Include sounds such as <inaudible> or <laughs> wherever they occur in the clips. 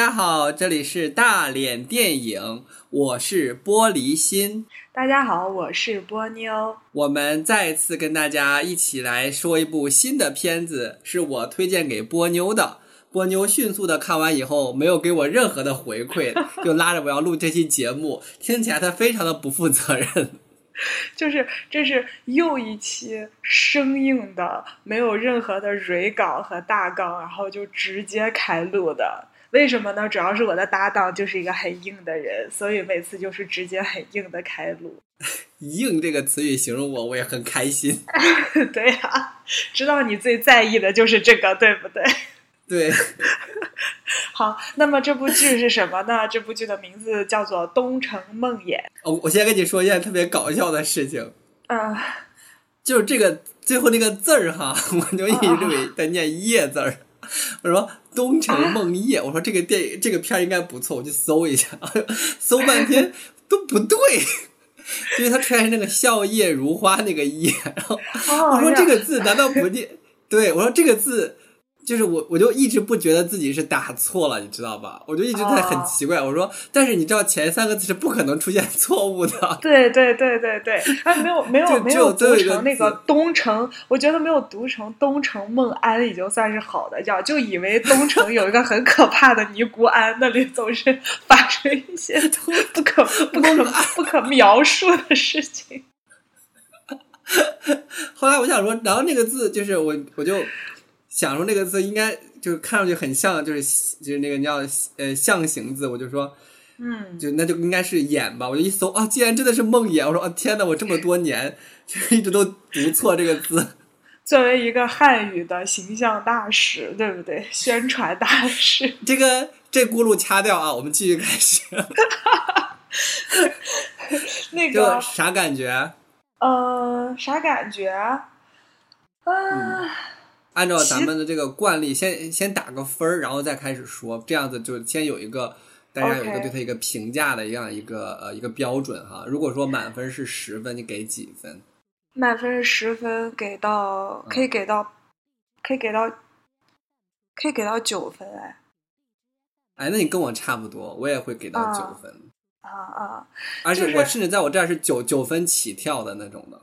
大家好，这里是大脸电影，我是玻璃心。大家好，我是波妞。我们再次跟大家一起来说一部新的片子，是我推荐给波妞的。波妞迅速的看完以后，没有给我任何的回馈，<laughs> 就拉着我要录这期节目，听起来他非常的不负责任。就是这是又一期生硬的，没有任何的蕊稿和大纲，然后就直接开录的。为什么呢？主要是我的搭档就是一个很硬的人，所以每次就是直接很硬的开路。<laughs> 硬这个词语形容我，我也很开心。<laughs> 对呀，知道你最在意的就是这个，对不对？<laughs> 对。好，那么这部剧是什么呢？这部剧的名字叫做《东城梦魇》。哦，我先跟你说一件特别搞笑的事情。嗯，就是这个最后那个字儿哈，我就一直在念“叶”字儿。我说《东城梦夜》，我说这个电影这个片儿应该不错，我去搜一下，<laughs> 搜半天都不对，因为它出现那个笑靥如花那个“靥”，然后我说这个字难道不念？对我说这个字。就是我，我就一直不觉得自己是打错了，你知道吧？我就一直在很奇怪。我说，但是你知道前三个字是不可能出现错误的。对对对对对，啊，没有没有没有读成那个东城，我觉得没有读成东城梦安已经算是好的，叫就以为东城有一个很可怕的尼姑庵，那里总是发生一些 <laughs> 不可不可不可描述的事情。<laughs> 后来我想说，然后那个字就是我我就。想说那个字应该就是看上去很像，就是就是那个叫呃象形字，我就说，嗯，就那就应该是眼吧。我就一搜啊，竟然真的是梦魇！我说啊，天呐，我这么多年就一直都读错这个字。<laughs> 作为一个汉语的形象大使，对不对？宣传大使，<laughs> 这个这轱辘掐掉啊，我们继续开始。<laughs> 那个啥感觉？呃，啥感觉？啊。按照咱们的这个惯例，先先打个分儿，然后再开始说，这样子就先有一个大家有一个对他一个评价的一样一个呃一个标准哈。如果说满分是十分，你给几分？满分是十分，给到可以给到可以给到可以给到九分哎。哎，那你跟我差不多，我也会给到九分啊啊！而且我甚至在我这儿是九九分起跳的那种的。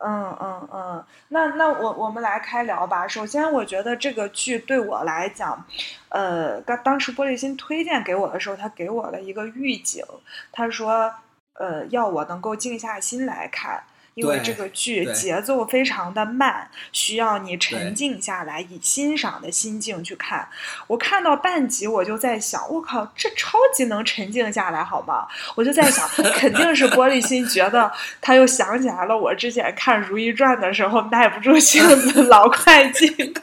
嗯嗯嗯，那那我我们来开聊吧。首先，我觉得这个剧对我来讲，呃，刚当时玻璃心推荐给我的时候，他给我了一个预警，他说，呃，要我能够静下心来看。因为这个剧节奏非常的慢，需要你沉静下来，以欣赏的心境去看。我看到半集，我就在想，我靠，这超级能沉静下来，好吗？我就在想，<laughs> 肯定是玻璃心觉得他又想起来了我之前看《如懿传》的时候耐不住性子，老快进。<laughs>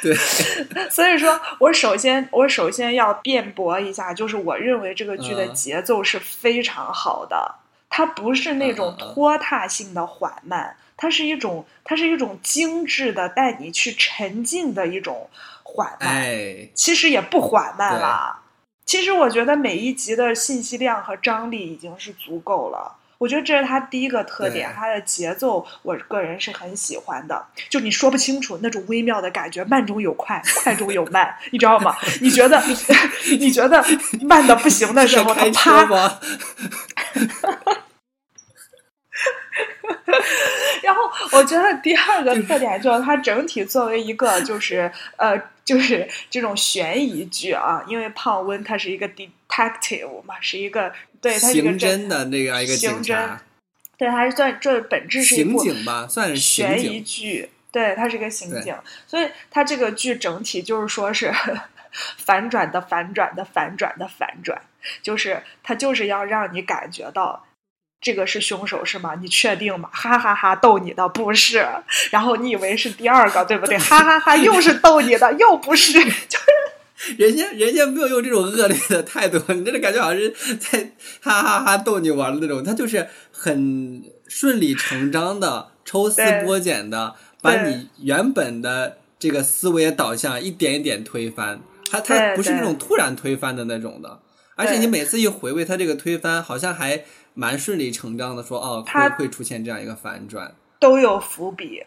对，<laughs> 所以说我首先我首先要辩驳一下，就是我认为这个剧的节奏是非常好的。它不是那种拖沓性的缓慢，它是一种，它是一种精致的带你去沉浸的一种缓慢。其实也不缓慢了。其实我觉得每一集的信息量和张力已经是足够了。我觉得这是它第一个特点，它的节奏，我个人是很喜欢的。就你说不清楚那种微妙的感觉，慢中有快，快中有慢，你知道吗？你觉得 <laughs> 你觉得慢的不行的时候，它啪。<laughs> <laughs> 然后我觉得第二个特点就是它整体作为一个就是呃就是这种悬疑剧啊，因为胖温他是一个 detective 嘛，是一个对他是一个真的那个一个警察，对，他是算这本质是一部刑警吧，算是悬疑剧，对，他是一个刑警，所以他这个剧整体就是说是 <laughs> 反转的反转的反转的反转，就是他就是要让你感觉到。这个是凶手是吗？你确定吗？哈哈哈，逗你的不是。然后你以为是第二个，对不对？哈哈哈，又是逗你的，又不是。<laughs> 就是人家人家没有用这种恶劣的态度，你这个感觉好像是在哈哈哈逗你玩的那种。他就是很顺理成章的抽丝剥茧的，把你原本的这个思维导向一点一点推翻。他他不是那种突然推翻的那种的，而且你每次一回味他这个推翻，好像还。蛮顺理成章的说，哦，会会出现这样一个反转，都有伏笔，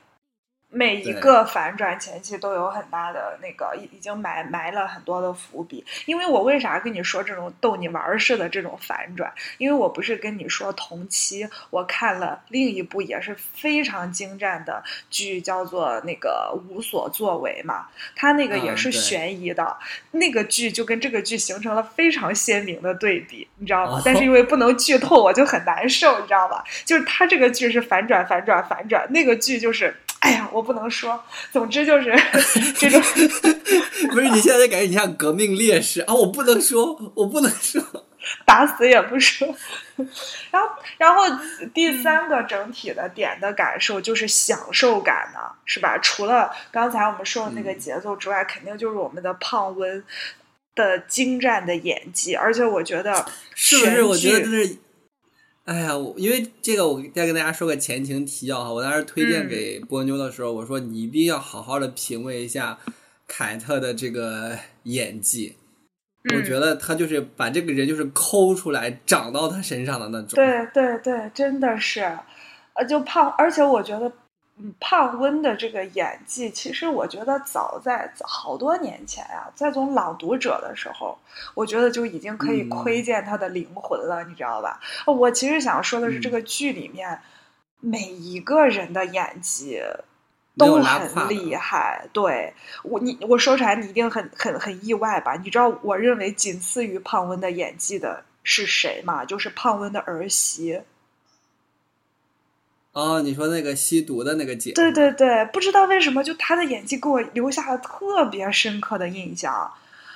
每一个反转前期都有很大的那个，已已经埋埋了很多的伏笔。因为我为啥跟你说这种逗你玩儿似的这种反转？因为我不是跟你说同期我看了另一部也是非常精湛的剧，叫做那个《无所作为》嘛。它那个也是悬疑的，那个剧就跟这个剧形成了非常鲜明的对比，你知道吗？但是因为不能剧透，我就很难受，你知道吧？就是它这个剧是反转、反转、反转，那个剧就是。哎呀，我不能说。总之就是 <laughs> 这种，不是你现在感觉你像革命烈士啊！我不能说，我不能说，打死也不说。然后，然后第三个整体的点的感受就是享受感呢，是吧？除了刚才我们说的那个节奏之外，肯定就是我们的胖温的精湛的演技，而且我觉得是不是？我觉得就是。哎呀，我因为这个，我再跟大家说个前情提要哈。我当时推荐给波妞的时候，我说你一定要好好的品味一下凯特的这个演技。我觉得他就是把这个人就是抠出来长到他身上的那种。对对对，真的是，呃，就胖，而且我觉得。胖温的这个演技，其实我觉得早在好多年前啊，在从《朗读者》的时候，我觉得就已经可以窥见他的灵魂了，你知道吧？我其实想说的是，这个剧里面每一个人的演技都很厉害。对我，你我说出来，你一定很很很意外吧？你知道，我认为仅次于胖温的演技的是谁吗？就是胖温的儿媳。哦，你说那个吸毒的那个姐，对对对，不知道为什么，就她的演技给我留下了特别深刻的印象，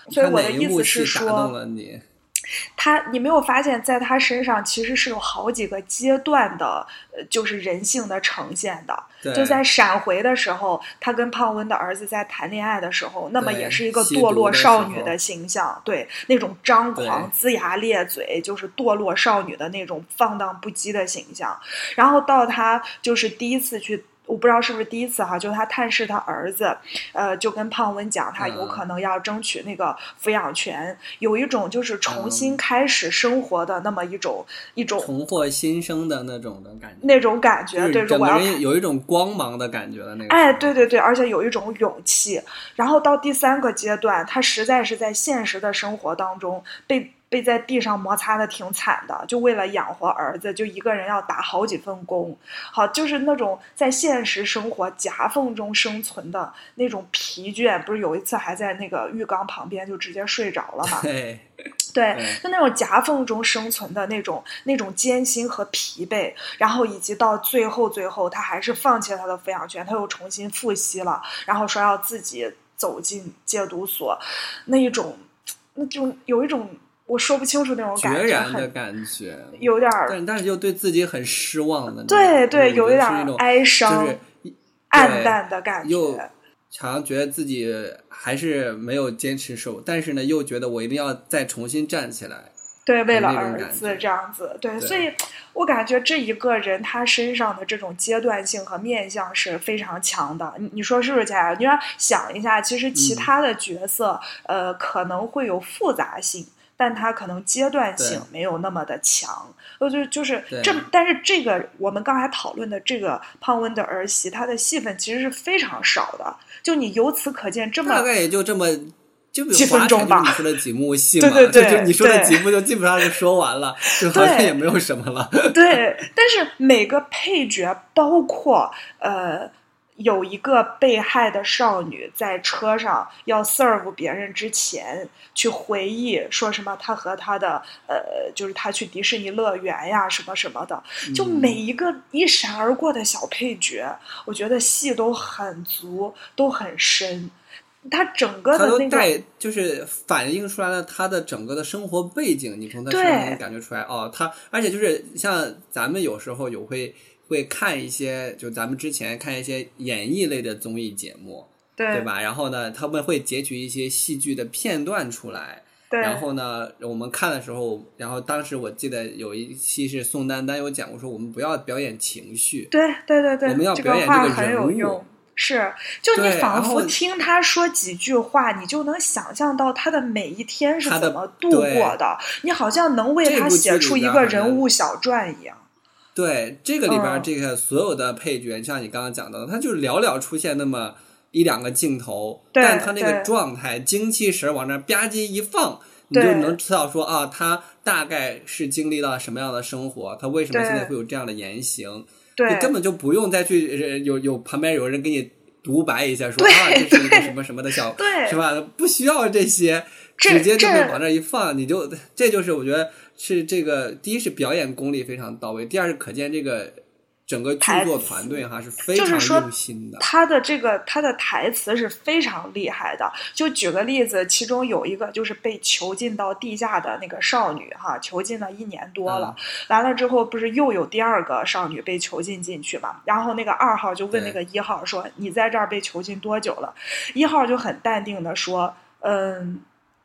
所以我的意思是说。他，你没有发现，在他身上其实是有好几个阶段的，呃，就是人性的呈现的。就在闪回的时候，他跟胖温的儿子在谈恋爱的时候，那么也是一个堕落少女的形象，对那种张狂、龇牙咧嘴，就是堕落少女的那种放荡不羁的形象。然后到他就是第一次去。我不知道是不是第一次哈，就是他探视他儿子，呃，就跟胖温讲，他有可能要争取那个抚养权，有一种就是重新开始生活的那么一种一种重获新生的那种的感觉，那种感觉，对，整个人有一种光芒的感觉的那个。哎，对对对，而且有一种勇气。然后到第三个阶段，他实在是在现实的生活当中被。被在地上摩擦的挺惨的，就为了养活儿子，就一个人要打好几份工，好就是那种在现实生活夹缝中生存的那种疲倦。不是有一次还在那个浴缸旁边就直接睡着了嘛？对，对，就那种夹缝中生存的那种那种艰辛和疲惫，然后以及到最后最后他还是放弃了他的抚养权，他又重新复吸了，然后说要自己走进戒毒所，那一种，那就有一种。我说不清楚那种感觉，决然的感觉，有点儿，但但是又对自己很失望的，对对，有一点哀伤，就是暗淡的感觉，又好像觉得自己还是没有坚持守，但是呢，又觉得我一定要再重新站起来。对，为了儿子这样子，对，所以我感觉这一个人他身上的这种阶段性和面相是非常强的。你你说是不是？佳你要想一下，其实其他的角色，呃，可能会有复杂性。但他可能阶段性没有那么的强，呃，就就是这，但是这个我们刚才讨论的这个胖温的儿媳，她的戏份其实是非常少的。就你由此可见，这么大概也就这么就几分钟吧。你说的几幕戏 <laughs> 嘛，对对对，你说的几幕就基本上就说完了，就好像也没有什么了。对，但是每个配角，包括呃。有一个被害的少女在车上要 serve 别人之前，去回忆说什么？她和她的呃，就是她去迪士尼乐园呀，什么什么的。就每一个一闪而过的小配角，我觉得戏都很足，都很深。他整个的那个，就是反映出来了他的整个的生活背景。你从他身上能感觉出来哦，他而且就是像咱们有时候有会。会看一些，就咱们之前看一些演艺类的综艺节目，对对吧？然后呢，他们会截取一些戏剧的片段出来，然后呢，我们看的时候，然后当时我记得有一期是宋丹丹有讲过，说我们不要表演情绪，对对对对，我们要表演这个人物，是，就你仿佛听他说几句话，你就能想象到他的每一天是怎么度过的，你好像能为他写出一个人物小传一样。对这个里边嗯这个所有的配角，像你刚刚讲到的，他就是寥寥出现那么一两个镜头，但他那个状态、精气神儿往那吧唧一放，你就能知道说啊，他大概是经历了什么样的生活，他为什么现在会有这样的言行，你根本就不用再去呃有有旁边有人给你独白一下说啊，这是一个什么什么的小对是吧？不需要这些，直接就会往那一放，你就这就是我觉得是这个第一是表演功力非常到位，第二是可见这个整个剧作团队哈是非常就是说用心的。他的这个他的台词是非常厉害的。就举个例子，其中有一个就是被囚禁到地下的那个少女哈，囚禁了一年多了，完了之后不是又有第二个少女被囚禁进去嘛？然后那个二号就问那个一号说：“你在这儿被囚禁多久了？”一号就很淡定的说：“嗯，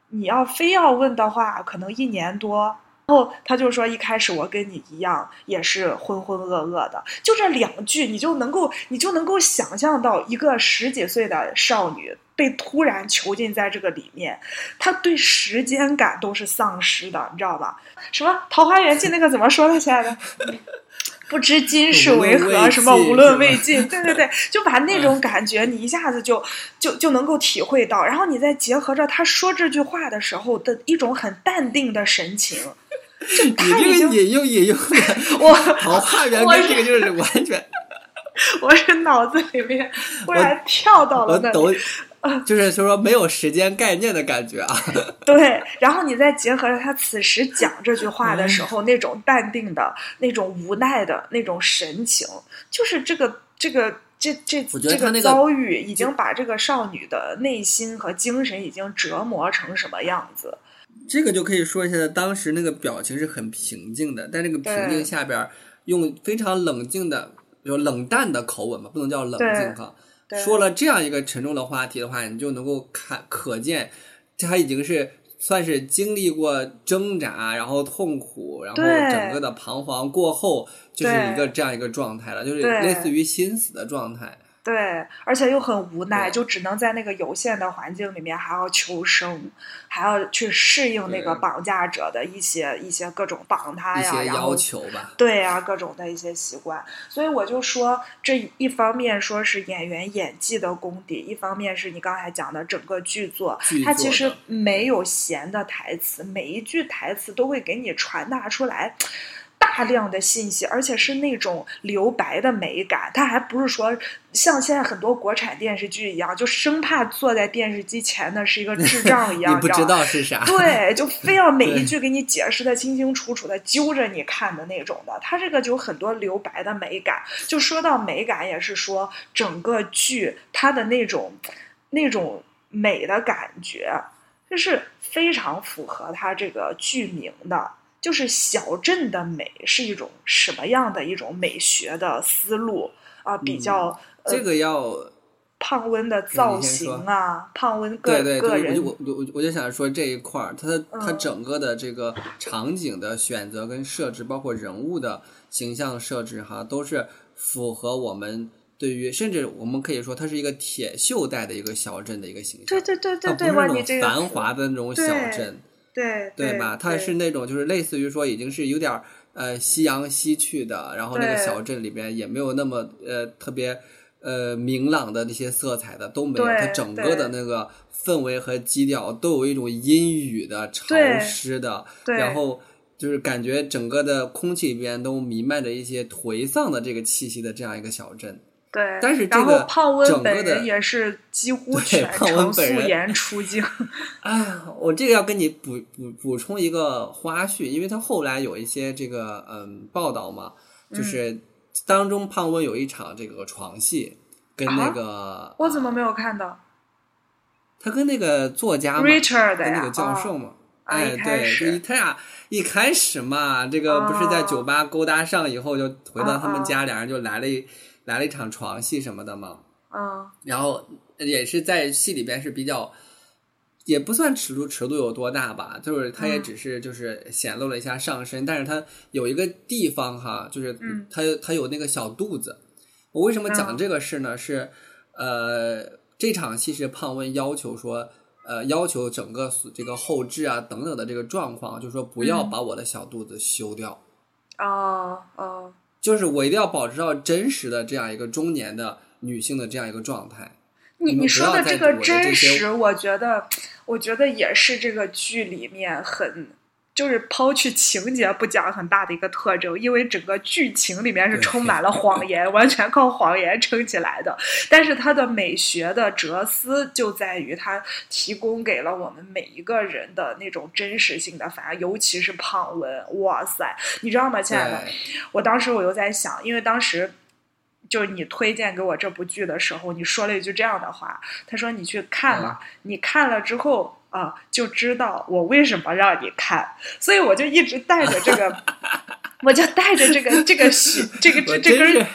你要非要问的话，可能一年多。”然后他就说：“一开始我跟你一样，也是浑浑噩噩的。就这两句，你就能够，你就能够想象到一个十几岁的少女被突然囚禁在这个里面，她对时间感都是丧失的，你知道吧？什么《桃花源记》那个怎么说的，亲爱的？<laughs> 不知今世为何，什么无论未尽，对对对，<laughs> 就把那种感觉，你一下子就就就能够体会到，然后你再结合着他说这句话的时候的一种很淡定的神情，就 <laughs> 你这个引用引用的我桃花源我是跟这个就是完全，<laughs> 我是脑子里面忽然跳到了那里，我抖，就是说没有时间概念的感觉啊。对，然后你再结合着他此时讲这句话的嗯时候那种淡定的、那种无奈的那种神情，就是这个这个这这这个遭遇已经把这个少女的内心和精神已经折磨成什么样子。这个就可以说一下，当时那个表情是很平静的，但那个平静下边儿用非常冷静的、有冷淡的口吻吧，不能叫冷静哈。说了这样一个沉重的话题的话，你就能够看可见，他已经是算是经历过挣扎，然后痛苦，然后整个的彷徨过后，就是一个这样一个状态了，就是类似于心死的状态。对，而且又很无奈，就只能在那个有限的环境里面还要求生，还要去适应那个绑架者的一些一些各种绑他呀，然后要求吧，对啊，各种的一些习惯，所以我就说，这一方面说是演员演技的功底，一方面是你刚才讲的整个剧作，剧作它其实没有闲的台词，每一句台词都会给你传达出来。大量的信息，而且是那种留白的美感，它还不是说像现在很多国产电视剧一样，就生怕坐在电视机前的是一个智障一样，<laughs> 你不知知道是啥。对，就非要每一句给你解释的清清楚楚的，揪着你看的那种的。它这个就有很多留白的美感。就说到美感，也是说整个剧它的那种那种美的感觉，就是非常符合它这个剧名的。就是小镇的美是一种什么样的一种美学的思路啊？比较、呃这个要胖温的造型啊，胖温个对对，个人我就我我我就想说这一块儿，它它嗯整个的这个场景的选择跟设置，包括人物的形象设置，哈，都是符合我们对于，甚至我们可以说它是一个铁锈带的一个小镇的一个形象，对对对对它不对，哇，是那种你这个繁华的那种小对镇，对对吧？它是那种就是类似于说已经是有点儿呃夕阳西去的，然后那个小镇里边也没有那么呃特别呃明朗的那些色彩的都没有，它整个的那个氛围和基调都有一种阴雨的、潮湿的，然后。就是感觉整个的空气里边都弥漫着一些颓丧的这个气息的这样一个小镇，对，但是这然后个胖温整个的本人也是几乎对全程素颜出镜，哎呀，我这个要跟你补补补充一个花絮，因为他后来有一些这个嗯报道嘛，嗯。就是当中胖温有一场这个床戏，跟那啊个、我怎么没有看到？他跟那个作家嘛，？Richard 那个教授哦嘛，啊哎，对，他俩一开始嘛，这个不是在哦。酒吧勾搭上以后，就回到他们家，两人就来了一来了一场床戏什么的嘛。啊然后也是在戏里边是比较，也不算尺度尺度有多大吧，就是他也嗯只是就是显露了一下上身，但是他有一个地方哈，就是嗯他他有那个小肚子。我为什么讲嗯这个事呢？是呃，这场戏是胖温要求说。呃，要求整个这个后置啊等等的这个状况，就是说不要嗯把我的小肚子修掉。哦哦就是我一定要保持到真实的这样一个中年的女性的这样一个状态。你你说的这个真实，我觉得，我觉得也是这个剧里面很。就是抛去情节不讲很大的一个特征，因为整个剧情里面是充满了 <laughs> 谎言，完全靠谎言撑起来的。但是它的美学的哲思就在于它提供给了我们每一个人的那种真实性的反应，尤其是胖文，哇塞，你知道吗，亲爱的？我当时我又在想，因为当时就是你推荐给我这部剧的时候，你说了一句这样的话，他说你去看了，你看了之后。啊，就知道我为什么让你看，所以我就一直带着这个，<laughs> 我就带着这个这个许这个这这根，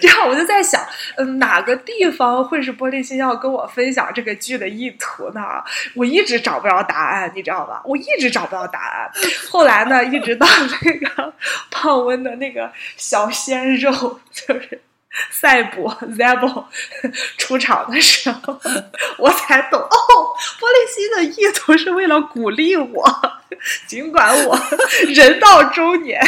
这 <laughs> 样我就在想，嗯，哪个地方会是玻璃心要跟我分享这个剧的意图呢？我一直找不着答案，你知道吧？我一直找不到答案。后来呢，一直到那个 <laughs> 胖温的那个小鲜肉，就是。赛博 Zebo <laughs> 出场的时候，我才懂哦，玻璃心的意图是为了鼓励我，尽管我 <laughs> 人到中年。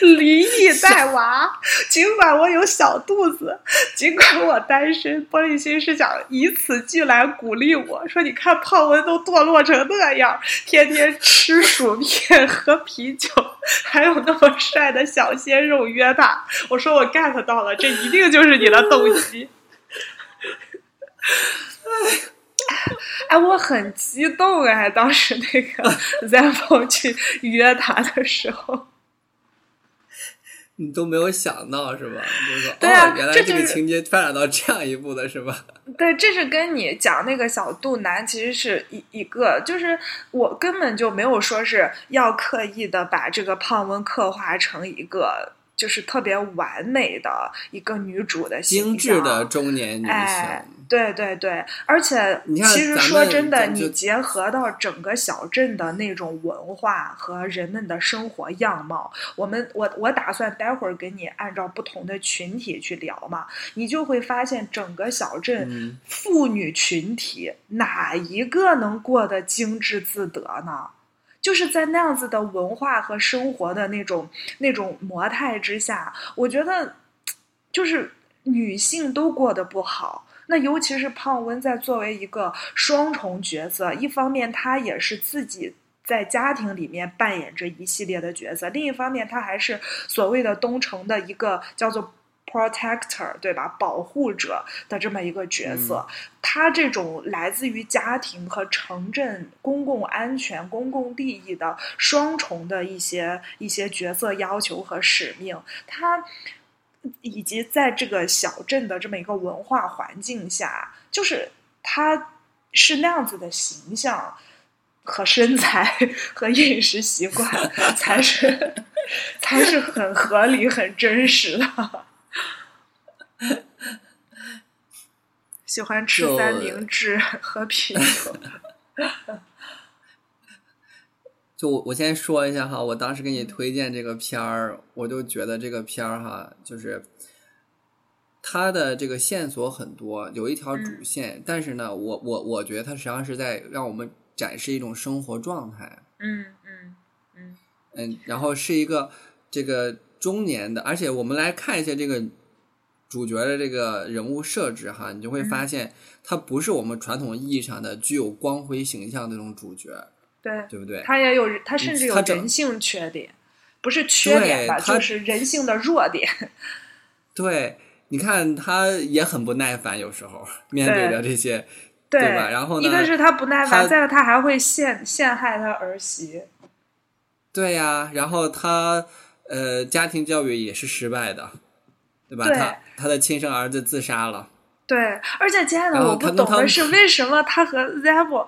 离异带娃，尽管我有小肚子，尽管我单身，玻璃心是想以此剧来鼓励我说：“你看胖文都堕落成那样，天天吃薯片喝啤酒，还有那么帅的小鲜肉约他。”我说我 get 到了，这一定就是你的动机。哎，我很激动哎，当时那个 Zeppo 去约他的时候。你都没有想到是吧？就是说，哦，原来这个情节发展到这样一步的是吧？<laughs> 对，这是跟你讲那个小肚腩其实是一一个，就是我根本就没有说是要刻意的把这个胖温刻画成一个。就是特别完美的一个女主的精致的中年女性，对对对，而且其实说真的，你结合到整个小镇的那种文化和人们的生活样貌，我们我我打算待会儿给你按照不同的群体去聊嘛，你就会发现整个小镇妇女群体哪一个能过得精致自得呢？就是在那样子的文化和生活的那种那种模态之下，我觉得，就是女性都过得不好。那尤其是胖温在作为一个双重角色，一方面她也是自己在家庭里面扮演着一系列的角色，另一方面她还是所谓的东城的一个叫做。Protector 对吧？保护者的这么一个角色，他这种来自于家庭和城镇公共安全、公共利益的双重的一些一些角色要求和使命，他以及在这个小镇的这么一个文化环境下，就是他是那样子的形象和身材和饮食习惯，才是才是很合理、很真实的。喜欢吃三明治、<laughs> 喝啤酒。<laughs> 就我我先说一下哈，我当时给你推荐这个片儿，我就觉得这个片儿哈，就是它的这个线索很多，有一条主线，但是呢，我我我觉得它实际上是在让我们展示一种生活状态。嗯嗯嗯嗯，然后是一个这个中年的，而且我们来看一下这个。主角的这个人物设置哈，你就会发现他不是我们传统意义上的具有光辉形象那种主角，对对不对？他也有，他甚至有人性缺点，不是缺点吧，就是人性的弱点。<laughs> 对，你看他也很不耐烦，有时候面对着这些，对吧？然后呢，一个是他不耐烦，再有他还会陷陷害他儿媳。对呀，然后他呃，家庭教育也是失败的。对吧？他他的亲生儿子自杀了。对，而且亲爱的，我不懂的是，为什么他和 Zebo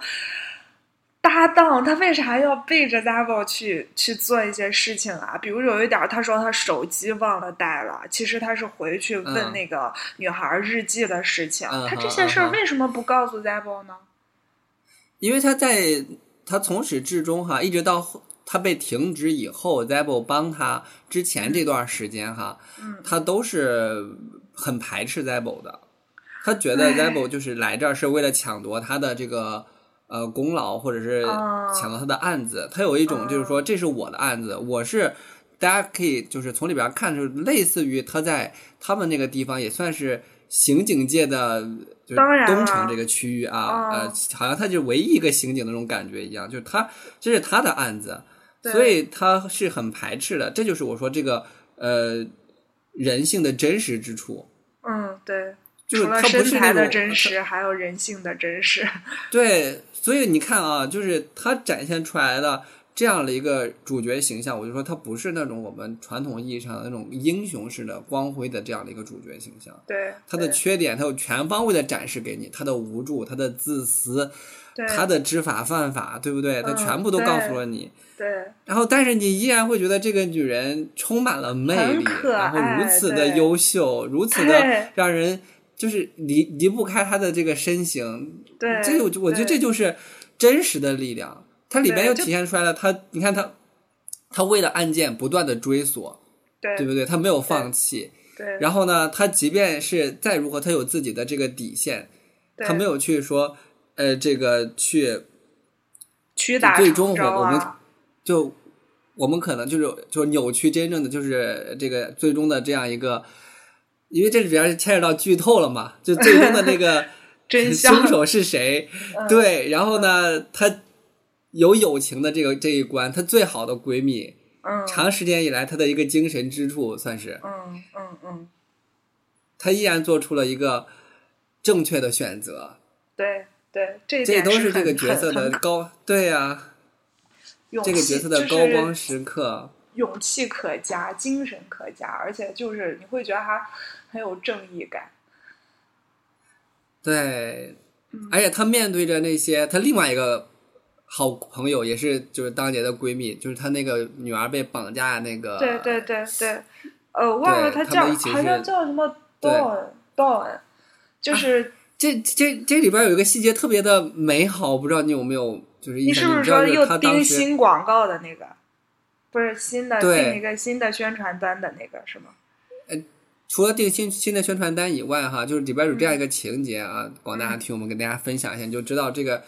搭档，他为啥要背着 Zebo 去去做一些事情啊？比如有一点，他说他手机忘了带了，其实他是回去问那个女孩日记的事情。他这些事儿为什么不告诉 Zebo 呢？因为他在他从始至终哈，一直到。他被停职以后，Zebo 帮他之前这段时间哈，他都是很排斥 Zebo 的。他觉得 Zebo 就是来这儿是为了抢夺他的这个呃功劳，或者是抢夺他的案子。他有一种就是说，这是我的案子，我是大家可以就是从里边看出，类似于他在他们那个地方也算是刑警界的，就是东城这个区域啊，哦。呃，好像他就唯一一个刑警的那种感觉一样，就是他这是他的案子，对所以他是很排斥的。这就是我说这个呃人性的真实之处。嗯，对。就是他不是身材的那种真实，还有人性的真实。<laughs> 对，所以你看啊，就是他展现出来的这样的一个主角形象，我就说他不是那种我们传统意义上的那种英雄式的光辉的这样的一个主角形象。对，他的缺点，他有全方位的展示给你，他的无助，他的自私，对他的知法犯法，对不对？他嗯全部都告诉了你。对然后，但是你依然会觉得这个女人充满了魅力，然后如此的优秀，如此的让人就是离离不开她的这个身形。对，这个我我觉得这就是真实的力量。它里边又体现出来了，她你看她，她为了案件不断的追索，对对不对？她没有放弃。对，然后呢，他即便是再如何，他有自己的这个底线，对他没有去说，呃，这个去屈打最终我我们啊，就我们可能就是就扭曲真正的就是这个最终的这样一个，因为这里边是牵扯到剧透了嘛，就最终的那个 <laughs> <laughs> 凶手是谁？嗯。对，然后呢，她有友情的这个这一关，她最好的闺蜜，嗯。长时间以来她的一个精神支柱，算是。嗯嗯嗯，她依然做出了一个正确的选择，对对，这一这都是这个角色的高，对呀、勇这个角色的高光时刻。勇气可嘉，精神可嘉，而且就是你会觉得他很有正义感。对嗯，而且他面对着那些他另外一个好朋友，也是就是当年的闺蜜，就是他那个女儿被绑架那个，对对对对，呃，忘了他叫他像叫什么 Dawn Dawn，就是这这这里边有一个细节特别的美好，我不知道你有没有你是不是说又钉她当新广告的那个？不是新的对订一个新的宣传单的那个是吗？除了定新新的宣传单以外，哈，就是里边有这样一个情节啊，广大听我们跟大家分享一下，你就知道这个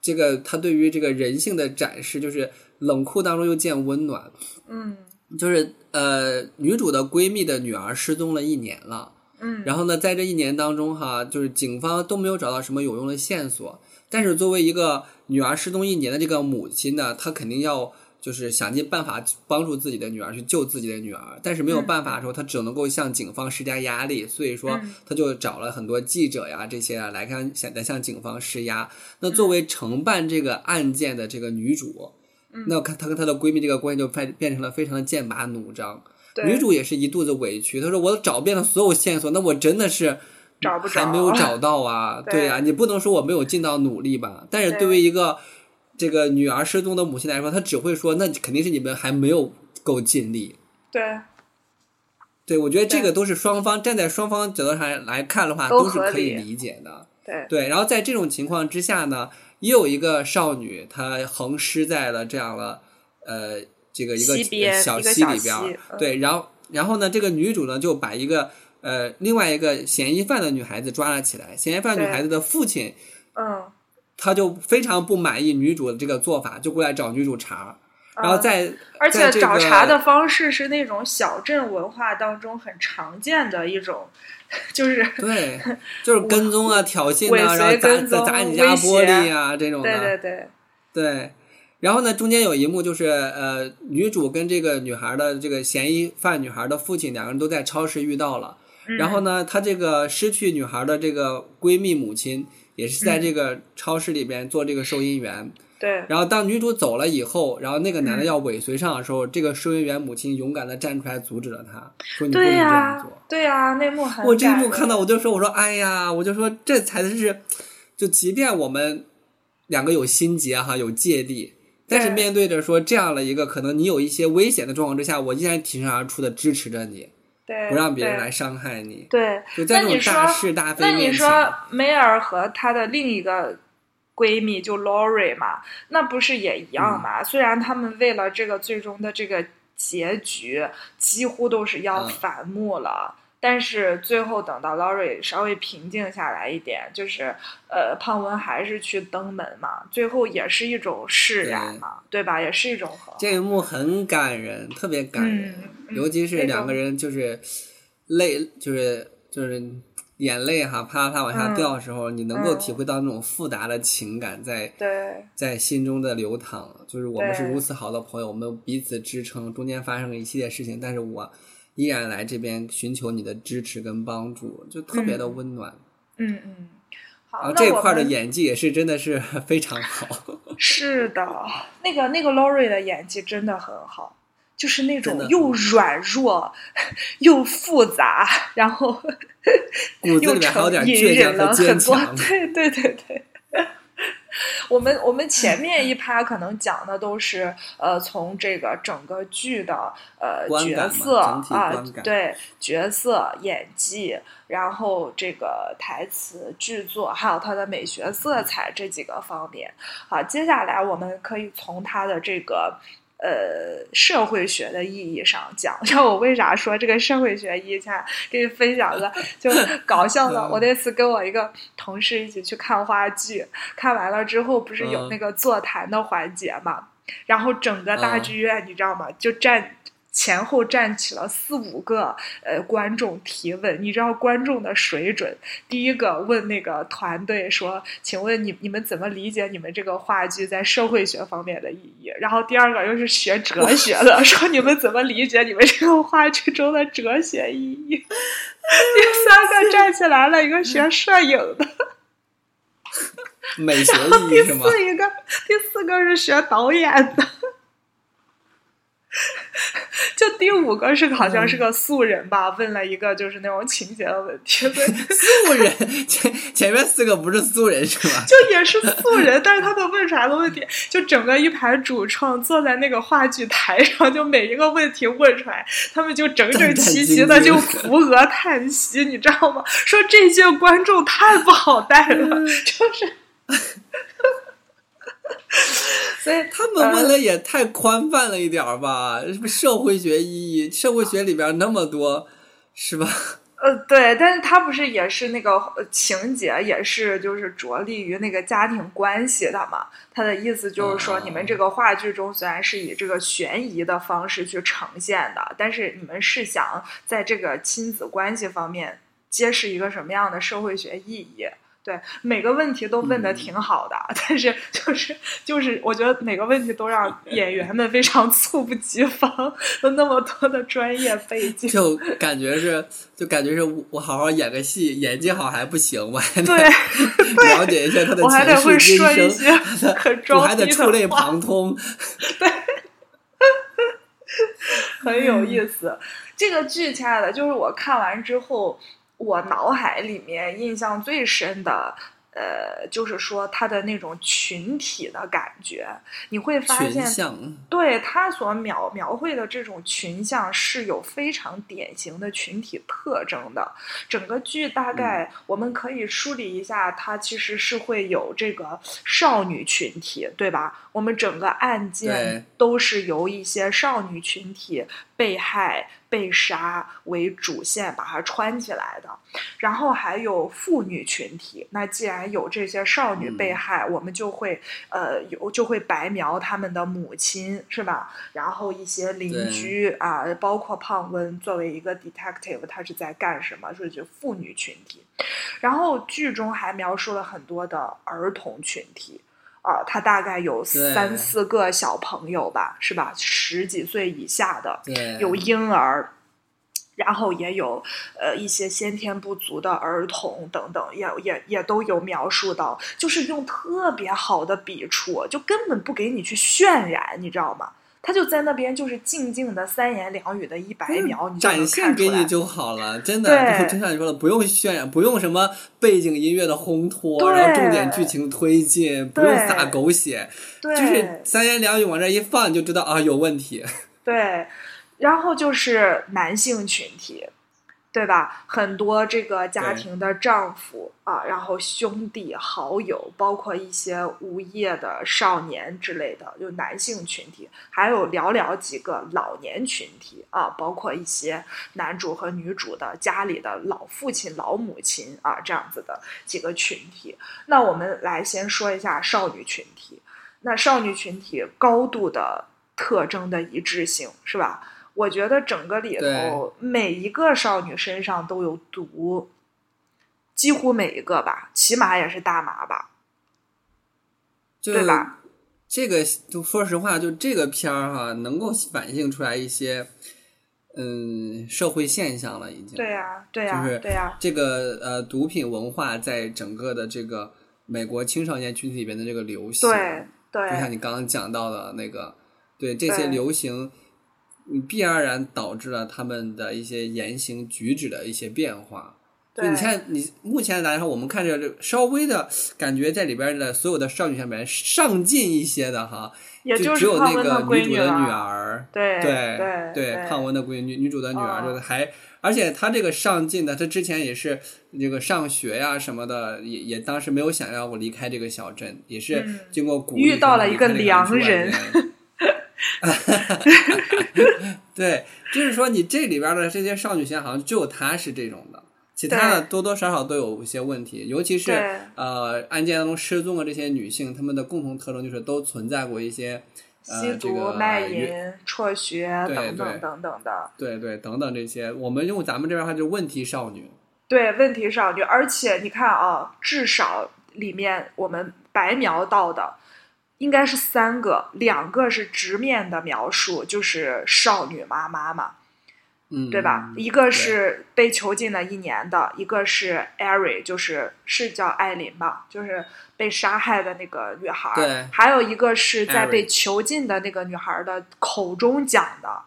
这个他对于这个人性的展示，就是冷酷当中又见温暖。嗯就是呃，女主的闺蜜的女儿失踪了一年了，嗯，然后呢，在这一年当中哈，就是警方都没有找到什么有用的线索，但是作为一个女儿失踪一年的这个母亲呢，她肯定要就是想尽办法帮助自己的女儿去救自己的女儿，但是没有办法的时候，她只能够向警方施加压力，所以说嗯。她就找了很多记者呀这些啊来看想来向警方施压。那作为承办这个案件的这个女主，那看她跟她的闺蜜这个关系就变变成了非常的剑拔弩张。女主也是一肚子委屈，她说：“我找遍了所有线索，那我真的是找不着还没有找到啊。<laughs> 对对呀、你不能说我没有尽到努力吧？但是对对于一个这个女儿失踪的母亲来说，她只会说，那肯定是你们还没有够尽力。对对，我觉得这个都是双方站在双方角度上来看的话，都都是可以理理解的。对对，然后在这种情况之下呢，也有一个少女，她横尸在了这样的呃这个一个小溪里边对，然后然后呢，这个女主呢就把一个呃另外一个嫌疑犯的女孩子抓了起来，嫌疑犯女孩子的父亲嗯，他就非常不满意女主的这个做法，就过来找女主茬，然后嗯在、而且找茬的方式是那种小镇文化当中很常见的一种，<laughs> 就是对，就是跟踪啊、挑衅啊，然后砸砸砸你家玻璃啊这种的，对对。对，对，然后呢，中间有一幕就是呃，女主跟这个女孩的这个嫌疑犯女孩的父亲两个人都在超市遇到了，嗯然后呢，她这个失去女孩的这个闺蜜母亲也是在这嗯个超市里边做这个收银员。对然后当女主走了以后，然后那个男的嗯要尾随上的时候，这个收银员母亲勇敢的站出来阻止了他，说你不能这样做。对呀，那幕很我这一幕看到，我就说，我说，哎呀，我就说，这才是，就即便我们两个有心结哈，有芥蒂，但是面对着说这样的一个可能你有一些危险的状况之下，我依然挺身而出的支持着你，对不让别人来伤害你。对，就在那种那你说大是大非那你，说梅尔和她的另一个闺蜜就 Lori 嘛，那不是也一样嘛？嗯虽然他们为了这个最终的这个结局，几乎都是要嗯反目了。但是最后等到 Laurie 稍微平静下来一点，就是呃，胖文还是去登门嘛，最后也是一种释然嘛，对吧？也是一种和这一幕很感人，特别感人，尤其是两个人就是泪，就是就是眼泪哈啪啪往下掉的时候，你能够体会到那种复杂的情感在在心中的流淌。就是我们是如此好的朋友，我们彼此支撑，中间发生了一系列事情，但是我依然来这边寻求你的支持跟帮助，就特别的温暖。嗯嗯，好，这块的演技也是真的是 <laughs> 非常好。<laughs> 是的，那个那个 Laurie 的演技真的很好。就是那种又软弱 <laughs> 又复杂，然后又成隐忍了很多。对对对对，<laughs> 我们我们前面一趴可能讲的都是呃，从这个整个剧的呃角色啊，对角色演技，然后这个台词剧作，还有它的美学色彩这几个方面。好，接下来我们可以从它的这个。呃，社会学的意义上讲，知道我为啥说这个社会学意义？下给你分享个就搞笑的。我那次跟我一个同事一起去看话剧，看完了之后不是有那个座谈的环节嘛？然后整个大剧院你知道吗？就站。前后站起了四五个呃观众提问，你知道观众的水准？第一个问那个团队说：“请问你你们怎么理解你们这个话剧在社会学方面的意义？”然后第二个又是学哲学的，说：“你们怎么理解你们这个话剧中的哲学意义？” <laughs> 第三个 <laughs> 站起来了，一个学摄影的，美学意义是吗？第四一个，第四个是学导演的。就第五个是好像是个素人吧，问了一个就是那种情节的问题。<laughs> 对素人前前面四个不是素人是吧？<laughs> 就也是素人，但是他们问出来的问题，就整个一排主创坐在那个话剧台上，就每一个问题问出来，他们就整整齐齐的就 <laughs> 扶额叹息，你知道吗？说这届观众太不好带了，就是。<laughs> 所以他们问的也太宽泛了一点儿吧？什么社会学意义？社会学里边那么多，是吧？<laughs> 呃，对，但是他不是也是那个情节，也是就是着力于那个家庭关系的嘛？他的意思就是说，你们这个话剧中虽然是以这个悬疑的方式去呈现的，但是你们是想在这个亲子关系方面揭示一个什么样的社会学意义？对每个问题都问的挺好的，但是就是就是，我觉得每个问题都让 <laughs> 演员们非常猝不及防，有那么多的专业背景，就感觉是，就感觉是我好好演个戏，演技好还不行，我还得 <laughs> 了解一下他的前世今生，我还得触类旁通，<laughs> 对，很有意思。这个剧，亲爱的，就是我看完之后。我脑海里面印象最深的，呃，就是说他的那种群体的感觉，你会发现，对他所描描绘的这种群像是有非常典型的群体特征的。整个剧大概我们可以梳理一下，它其实是会有这个少女群体，对吧？我们整个案件都是由一些少女群体被害。被杀为主线把它穿起来的，然后还有妇女群体。那既然有这些少女被害，我们就会呃有就会白描他们的母亲，是吧？然后一些邻居啊，包括胖温作为一个 detective，他是在干什么？说就妇女群体。然后剧中还描述了很多的儿童群体。啊，他大概有三四个小朋友吧，是吧？十几岁以下的，有婴儿，然后也有呃一些先天不足的儿童等等，也也也都有描述到，就是用特别好的笔触，就根本不给你去渲染，你知道吗？他就在那边，就是静静的三言两语的一百秒，你展现给你就好了，真的。就像你说的，不用渲染，不用什么背景音乐的烘托，然后重点剧情推进，不用撒狗血，就是三言两语往这一放，你就知道啊有问题。<laughs> 对，然后就是男性群体，对吧？很多这个家庭的丈夫啊，然后兄弟、好友，包括一些无业的少年之类的，就男性群体，还有寥寥几个老年群体啊，包括一些男主和女主的家里的老父亲、老母亲啊，这样子的几个群体。那我们来先说一下少女群体。那少女群体高度的特征的一致性，是吧？我觉得整个里头每一个少女身上都有毒，几乎每一个吧，起码也是大麻吧，对吧？这个就说实话，就这个片儿哈，能够反映出来一些嗯社会现象了，已经对呀，对呀，就是对呀，这个呃毒品文化在整个的这个美国青少年群体里边的这个流行，对对，就像你刚刚讲到的那个，对这些流行。必然而然导致了他们的一些言行举止的一些变化。对，你看，你目前来说，我们看着这稍微的感觉，在里边的所有的少女下面上进一些的哈，也就只有那个女主的女儿，对对对，胖温的闺女，女主的女儿，就是还，而且她这个上进的，她之前也是这个上学呀什么的，也也当时没有想要我离开这个小镇，也是经过鼓励遇到了一个良人。<laughs> 对，就是说你这里边的这些少女形象，好像只有她是这种的，其他的多多少少都有一些问题。尤其是呃，案件当中失踪的这些女性，她们的共同特征就是都存在过一些吸毒、卖淫、辍学等等等等的。对对，等等这些，我们用咱们这边话就问题少女。对，问题少女，而且你看啊，至少里面我们白描到的。应该是三个，两个是直面的描述，就是少女妈妈嘛，嗯，对吧？一个是被囚禁了一年的，一个是艾瑞，就是是叫艾琳吧，就是被杀害的那个女孩，对，还有一个是在被囚禁的那个女孩的口中讲的。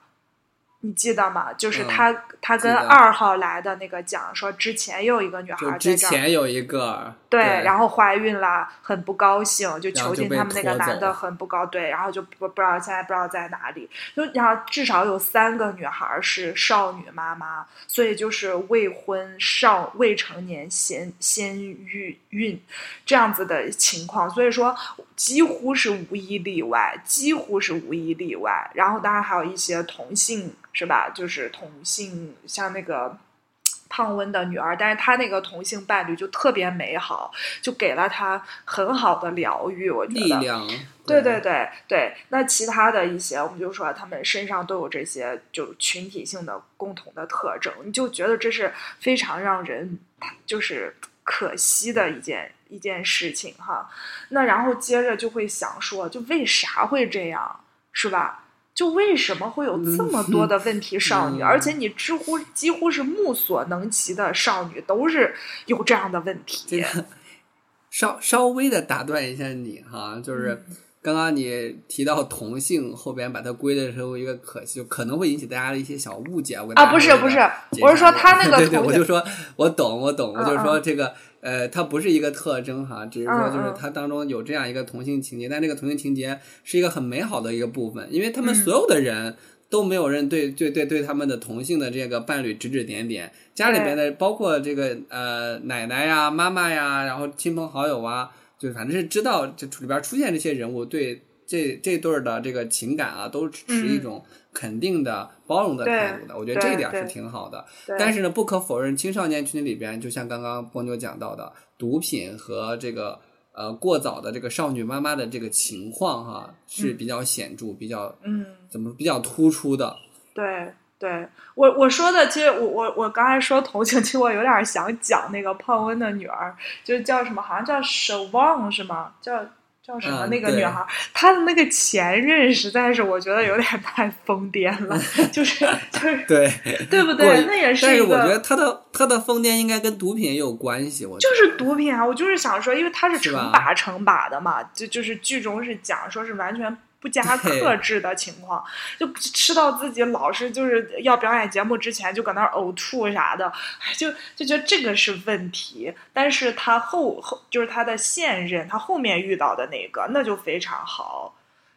你记得吗？就是他，他跟二号来的那个讲说，之前又一个女孩在这儿，之前有一个对，然后怀孕了，很不高兴，就囚禁他们那个男的很不高对，然后就不不知道现在不知道在哪里，就然后至少有三个女孩是少女妈妈，所以就是未婚少未成年先先孕孕这样子的情况，所以说几乎是无一例外，几乎是无一例外。然后当然还有一些同性。是吧？就是同性，像那个 <tsk> 胖温的女儿，但是她那个同性伴侣就特别美好，就给了她很好的疗愈。我觉得，力量，对对对对。那其他的一些，我们就说他们身上都有这些就群体性的共同的特征，你就觉得这是非常让人就是可惜的一件一件事情哈。那然后接着就会想说，就为啥会这样，是吧？就为什么会有这么多的问题少女？而且你知乎几乎是目所能及的少女都是有这样的问题。<laughs> 稍稍微的打断一下你哈，就是刚刚你提到同性后边把它归的时候，一个可惜，可能会引起大家的一些小误解。我啊，不是不是，我是说他那个，<laughs> 对对，我就说我懂我懂，我就说这个。呃，它不是一个特征哈，只是说就是它当中有这样一个同性情节，但这个同性情节是一个很美好的一个部分，因为他们所有的人都没有人对对对对他们的同性的这个伴侣指指点点，家里边的包括这个呃奶奶呀、妈妈呀，然后亲朋好友啊，就反正是知道这里边出现这些人物对。这这对儿的这个情感啊，都持一种肯定的、包容的态度的，我觉得这一点是挺好的。但是呢，不可否认，青少年群体里边，就像刚刚波妞讲到的，毒品和这个呃过早的这个少女妈妈的这个情况哈，是比较显著、比较嗯，怎么比较突出的。对，对我我说的，其实我我我刚才说同情，其实我有点想讲那个胖温的女儿，就是叫什么，好像叫守望是吗？叫。叫什么？那个女孩，她的那个前任实在是，我觉得有点太疯癫了，就是 <laughs> 就是 <laughs> 对对不对？那也是。但是我觉得她的她的疯癫应该跟毒品也有关系。我就是毒品啊！我就是想说，因为他是成把成把的嘛，就就是剧中是讲说是完全。不加克制的情况，就吃到自己老是就是要表演节目之前就搁那儿呕吐啥的，就就觉得这个是问题。但是他后后就是他的现任，他后面遇到的那个那就非常好，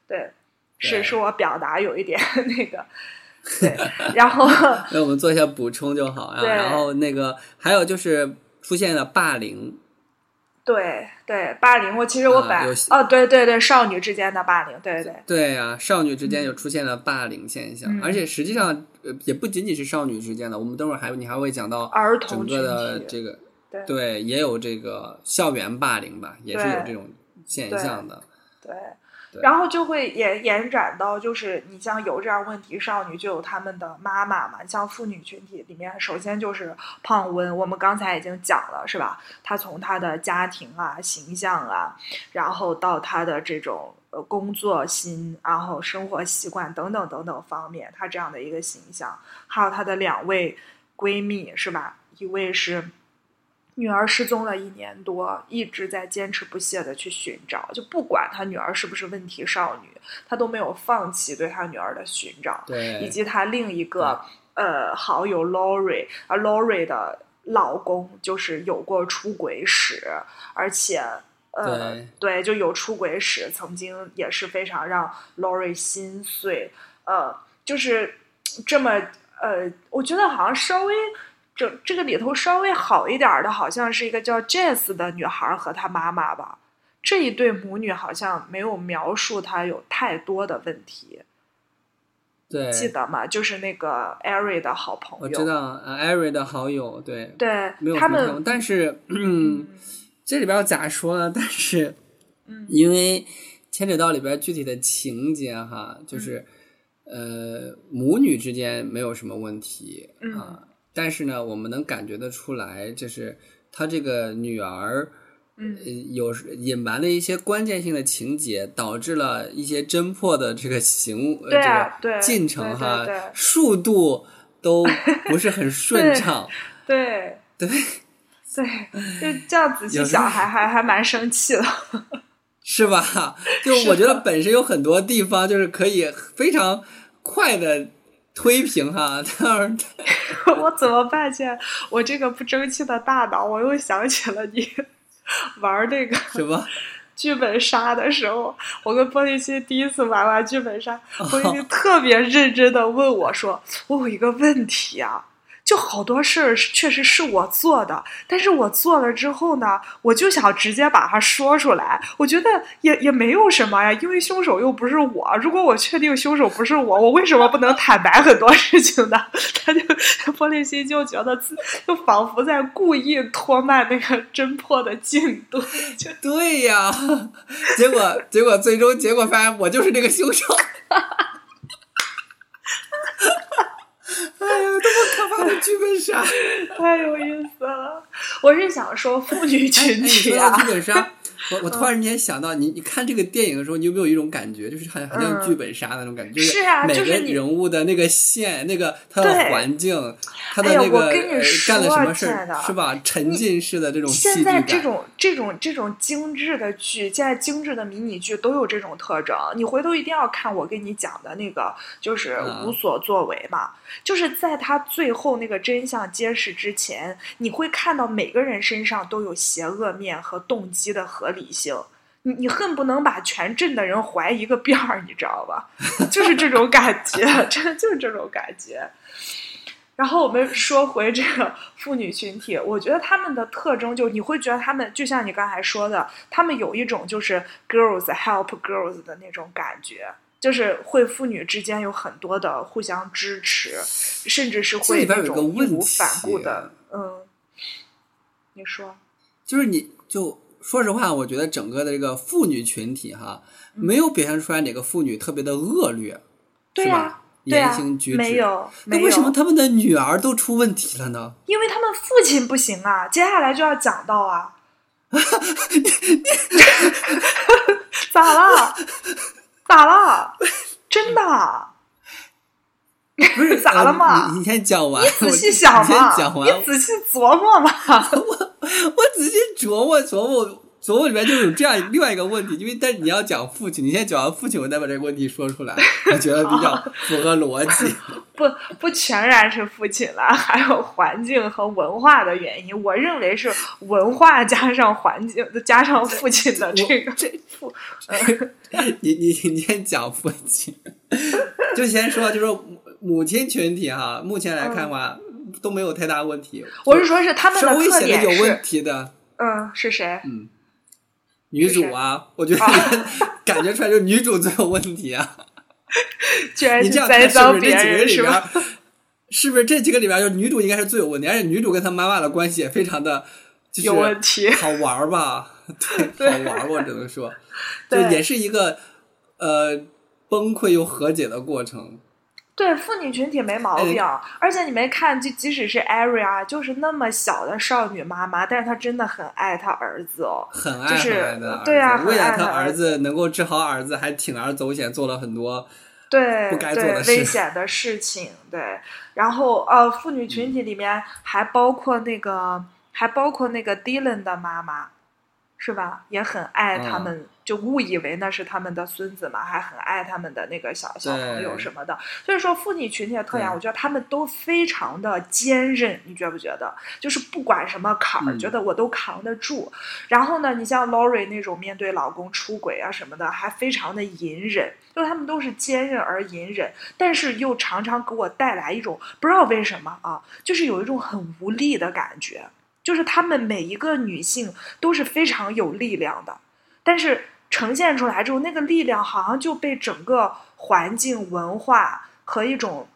对，是是我表达有一点 <laughs> 那个，<laughs> 对，然后那我们做一下补充就好啊。然后那个还有就是出现了霸凌，对对霸凌，我其实我啊本来、有哦，对对对，少女之间的霸凌，对对对啊，少女之间有出现了霸凌现象，嗯而且实际上呃也不仅仅是少女之间的，我们等会儿还你还会讲到儿童整个的体，这个对对，也有这个校园霸凌吧，也是有这种现象的。对对然后就会延延展到，就是你像有这样问题少女，就有他们的妈妈嘛。像妇女群体里面，首先就是胖温，我们刚才已经讲了，是吧？她从她的家庭啊、形象啊，然后到她的这种呃工作心，然后生活习惯等等等等方面，她这样的一个形象，还有她的两位闺蜜，是吧？一位是。女儿失踪了一年多，一直在坚持不懈的去寻找，就不管她女儿是不是问题少女，她都没有放弃对她女儿的寻找，对，以及她另一个呃好友 Lori，而 Lori 的老公就是有过出轨史，而且呃对就有出轨史，曾经也是非常让 Lori 心碎，呃，就是这么呃，我觉得好像稍微。这这个里头稍微好一点的，好像是一个叫 Jess 的女孩和她妈妈吧。这一对母女好像没有描述她有太多的问题，对，记得吗？就是那个 Ari 的好朋友，我知道，呃，艾瑞的好友，对，对没有他们，但是，嗯，这里边要咋说呢？但是，嗯因为牵扯到里边具体的情节哈，就是，呃，母女之间没有什么问题嗯啊，但是呢，我们能感觉得出来，就是他这个女儿。嗯呃有隐瞒了一些关键性的情节，导致了一些侦破的这个行这个对进程哈速度都不是很顺畅。<laughs> 对对，对，就这样仔细 <laughs> 想，还还还蛮生气的。<laughs> 是吧？就我觉得本身有很多地方就是可以非常快的推平哈，<laughs> 但是 <laughs> 我怎么办？现在我这个不争气的大脑，我又想起了你 <laughs> 玩那个什么？剧本杀的时候，我跟玻璃心第一次玩完剧本杀，哦玻璃心特别认真的问我说：“我有一个问题啊。”就好多事儿确实是我做的，但是我做了之后呢，我就想直接把它说出来。我觉得也也没有什么呀，因为凶手又不是我。如果我确定凶手不是我，我为什么不能坦白很多事情呢？<laughs> 他就玻璃心就觉得自就仿佛在故意拖慢那个侦破的进度，<laughs> 就对呀，结果结果最终结果发现我就是那个凶手。<laughs> 哎呀，这么可怕的剧本杀！<laughs> 太有意思了。我是想说妇女群体啊说到，剧本杀，我我突然间想到，你你看这个电影的时候，你有没有一种感觉，就是好像好像嗯剧本杀那种感觉，是啊每个人物的那个线，那个他的环境，他的那个、干了什么事是吧？沉浸式的这种现在。这种这种这种精致的剧，现在精致的迷你剧都有这种特征。你回头一定要看我跟你讲的那个，就是嗯无所作为嘛。就是在他最后那个真相揭示之前，你会看到每个人身上都有邪恶面和动机的合理性。你你恨不能把全镇的人怀一个遍儿，你知道吧？<laughs> 就是这种感觉，真的就是这种感觉。然后我们说回这个妇女群体，我觉得他们的特征就你会觉得他们就像你刚才说的，他们有一种就是 girls help girls 的那种感觉，就是会妇女之间有很多的互相支持，甚至是会那种义无反顾的。嗯，你说，就是你就说实话，我觉得整个的这个妇女群体哈，嗯没有表现出来哪个妇女特别的恶劣，对吧？言行举止没有，那为什么他们的女儿都出问题了呢？因为他们父亲不行啊，接下来就要讲到啊。<laughs> 咋了？咋了？真的？不 <laughs> 是咋了嘛呃你你先讲完，你仔细想嘛，讲完，你仔细琢磨嘛。<laughs> 我我仔细琢磨琢磨琢磨里面就有这样另外一个问题，因为但你要讲父亲，你先讲完父亲，我再把这个问题说出来，<laughs> 我觉得比较符合逻辑。不不全然是父亲了，还有环境和文化的原因。我认为是文化加上环境加上父亲的这个这父。你你你先讲父亲，就先说，就是说母亲群体哈，目前来看的话、都没有太大问题。我是说，是他们的稍微点有问，题的，嗯，是谁？嗯，女主啊，<laughs> 我觉得 <laughs> 感觉出来就是女主最有问题啊。<laughs> 居然去你这样栽看是不是这几个人是里边吧？是不是这几个里边儿，就女主应该是最有问题，而且女主跟她妈妈的关系也非常的，就是有问题好玩吧？对，好玩儿，我只能说，就对也是一个呃崩溃又和解的过程。对，妇女群体没毛哎病，而且你没看，就即使是 Aria，就是那么小的少女妈妈，但是她真的很爱她儿子哦。很爱就是很爱的儿子，对啊很为了他爱他儿儿子能够治好儿子，还铤而走险做了很多。对不该做对的事危险的事情，对。然后呃，妇女群体里面还包括那个，还包括那个 Dylan 的妈妈，是吧？也很爱他嗯们，就误以为那是他们的孙子嘛，还很爱他们的那个小小朋友什么的。所以说，妇女群体的特点，我觉得他们都非常的坚韧，你觉不觉得？就是不管什么坎儿，嗯觉得我都扛得住。然后呢，你像 Lori 那种面对老公出轨啊什么的，还非常的隐忍，就他们都是坚韧而隐忍，但是又常常给我带来一种不知道为什么啊，就是有一种很无力的感觉。就是她们每一个女性都是非常有力量的，但是呈现出来之后，那个力量好像就被整个环境、文化和一种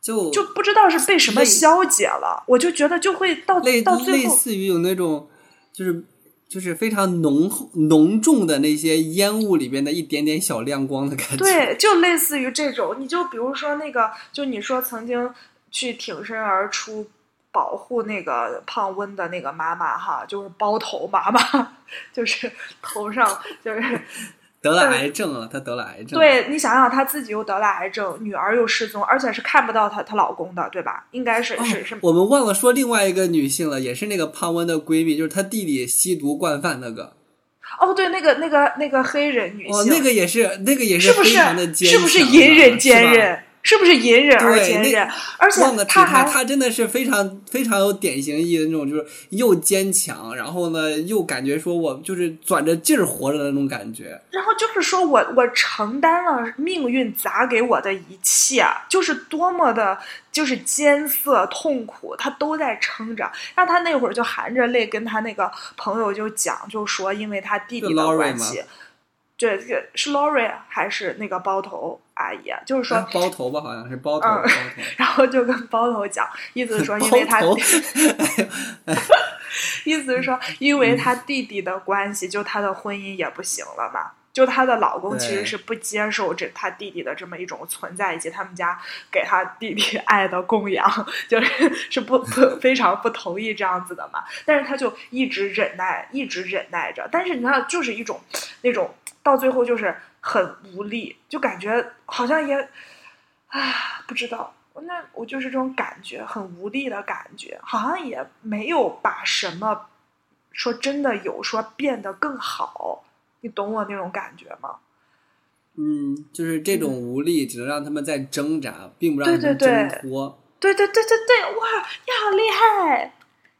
就就不知道是被什么消解了，我就觉得就会到类到最后，类似于有那种就是就是非常浓厚浓重的那些烟雾里边的一点点小亮光的感觉。对，就类似于这种，你就比如说那个，就你说曾经去挺身而出。保护那个胖温的那个妈妈哈，就是包头妈妈，<laughs> 就是头上就是 <laughs> 得了癌症了，她得了癌症。，对你想想，她自己又得了癌症，女儿又失踪，而且是看不到她她老公的，对吧？应该是、哦是是，我们忘了说另外一个女性了，也是那个胖温的闺蜜，就是她弟弟吸毒惯犯那个。哦，对，那个那个那个黑人女性，哦，那个也是，那个也是不非常的是坚是不是隐忍坚韧？是不是隐忍而坚韧？而且忘了提她她，还他真的是非常非常有典型意义的那种，就是又坚强，然后呢又感觉说我就是转着劲儿活着的那种感觉。然后就是说我我承担了命运砸给我的一切，就是多么的，就是艰涩痛苦，他都在撑着。让他那会儿就含着泪跟他那个朋友就讲，就说因为他弟弟的关系，对，这个是 Lori 还是那个包头阿姨啊？就是说啊，包头吧，好像是包头，嗯包头。<laughs> 然后就跟包头讲，意思是说因为他 <laughs> 意思是说，因为他弟弟的关系，就她的婚姻也不行了嘛。就她的老公其实是不接受这她弟弟的这么一种存在，以及他们家给她弟弟 <laughs> 爱的供养，就是是不不非常不同意这样子的嘛。但是她就一直忍耐，一直忍耐着。但是你看，就是一种那种到最后就是很无力，就感觉好像也啊不知道。那我就是这种感觉，很无力的感觉，好像也没有把什么说真的有说变得更好，你懂我那种感觉吗？嗯，就是这种无力，只能让他们在挣扎，并不让他们对对对挣脱。对对对对对，哇，你好厉害，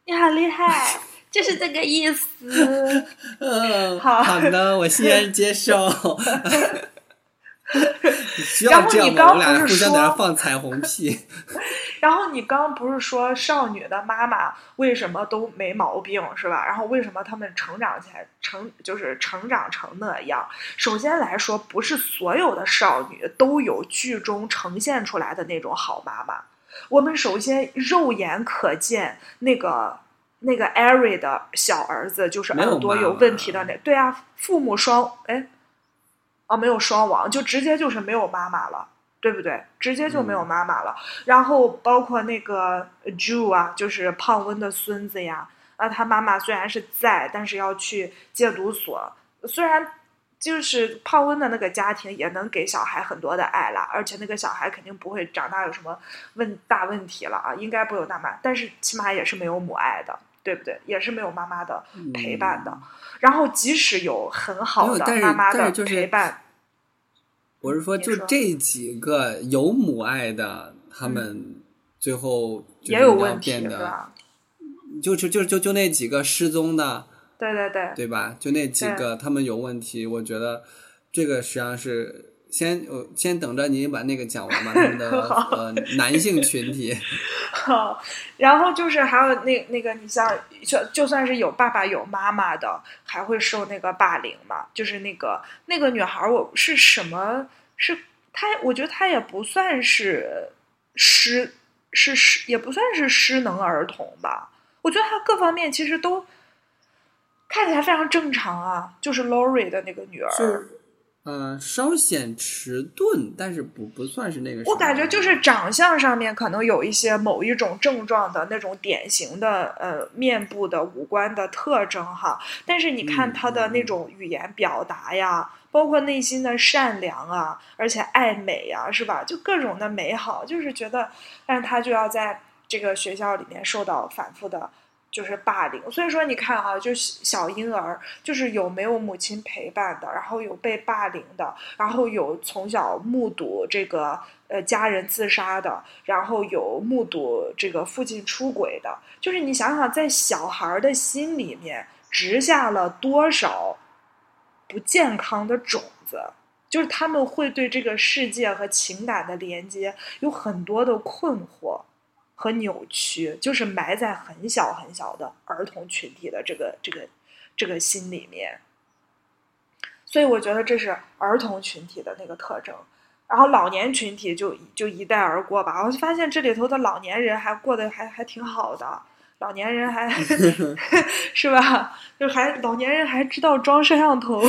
你好厉害，就是这个意思。<laughs> 嗯，好好的，我欣然接受。<laughs> 需然后要这样吗？你刚我俩不是互相在那说放彩虹屁。<laughs> 然后你刚不是说少女的妈妈为什么都没毛病是吧？然后为什么他们成长起来成就是成长成那样？首先来说，不是所有的少女都有剧中呈现出来的那种好妈妈。我们首先肉眼可见那个那个艾瑞的小儿子就是耳朵有问题的那，对啊，父母双哎，啊没有双亡，就直接就是没有妈妈了。对不对？直接就没有嗯妈妈了。然后包括那个 Jew 啊，就是胖温的孙子呀，啊，他妈妈虽然是在，但是要去戒毒所。虽然就是胖温的那个家庭也能给小孩很多的爱了，而且那个小孩肯定不会长大有什么问大问题了啊，应该不会有大妈，但是起码也是没有母爱的，对不对？也是没有妈妈的陪伴的。然后即使有很好的妈妈的陪伴，我是说，就这几个有母爱的，他们最后也有问题变得，是吧？就就就就就那几个失踪的，对对对，对吧？就那几个他们有问题，我觉得这个实际上是先我先等着你把那个讲完吧，他们的 <laughs> 呃男性群体。<laughs> 好，然后就是还有那那个，你像就就算是有爸爸有妈妈的，还会受那个霸凌嘛？就是那个那个女孩，我是什么？是她？我觉得她也不算是失，是失，也不算是失能儿童吧？我觉得她各方面其实都看起来非常正常啊。就是 Lori 的那个女儿。呃，稍显迟钝，但是不不算是那个。我感觉就是长相上面可能有一些某一种症状的那种典型的呃面部的五官的特征哈，但是你看她的那种语言表达呀，包括内心的善良啊，而且爱美呀，是吧？就各种的美好，就是觉得，但是他就要在这个学校里面受到反复的。就是霸凌，所以说你看啊，就小婴儿，就是有没有母亲陪伴的，然后有被霸凌的，然后有从小目睹这个呃家人自杀的，然后有目睹这个父亲出轨的，就是你想想，在小孩的心里面植下了多少不健康的种子，就是他们会对这个世界和情感的连接有很多的困惑。和扭曲，就是埋在很小很小的儿童群体的这个这个这个心里面，所以我觉得这是儿童群体的那个特征。然后老年群体就就一带而过吧。我就发现这里头的老年人还过得还还挺好的，老年人还 <laughs> 是吧？就还老年人还知道装摄像头，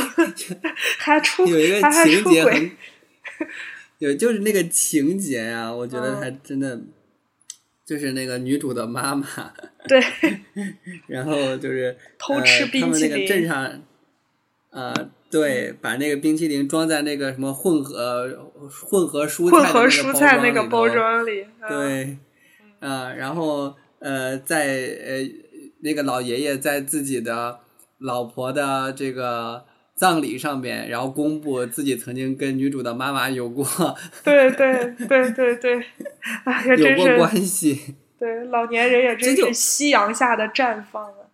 <laughs> 还出还还出轨，有就是那个情节呀，我觉得还真的。就是那个女主的妈妈，<laughs> 对，<laughs> 然后就是偷吃冰淇淋。他们那个镇上，呃，对，把那个冰淇淋装在那个什么混合混合蔬菜混合蔬菜那个包装里，对，啊，然后呃，在呃那个老爷爷在自己的老婆的这个。葬礼上边，然后公布自己曾经跟女主的妈妈有过，<laughs> 对对对对对，哎呀，<laughs> 有过关系。对，老年人也真是夕阳下的绽放啊。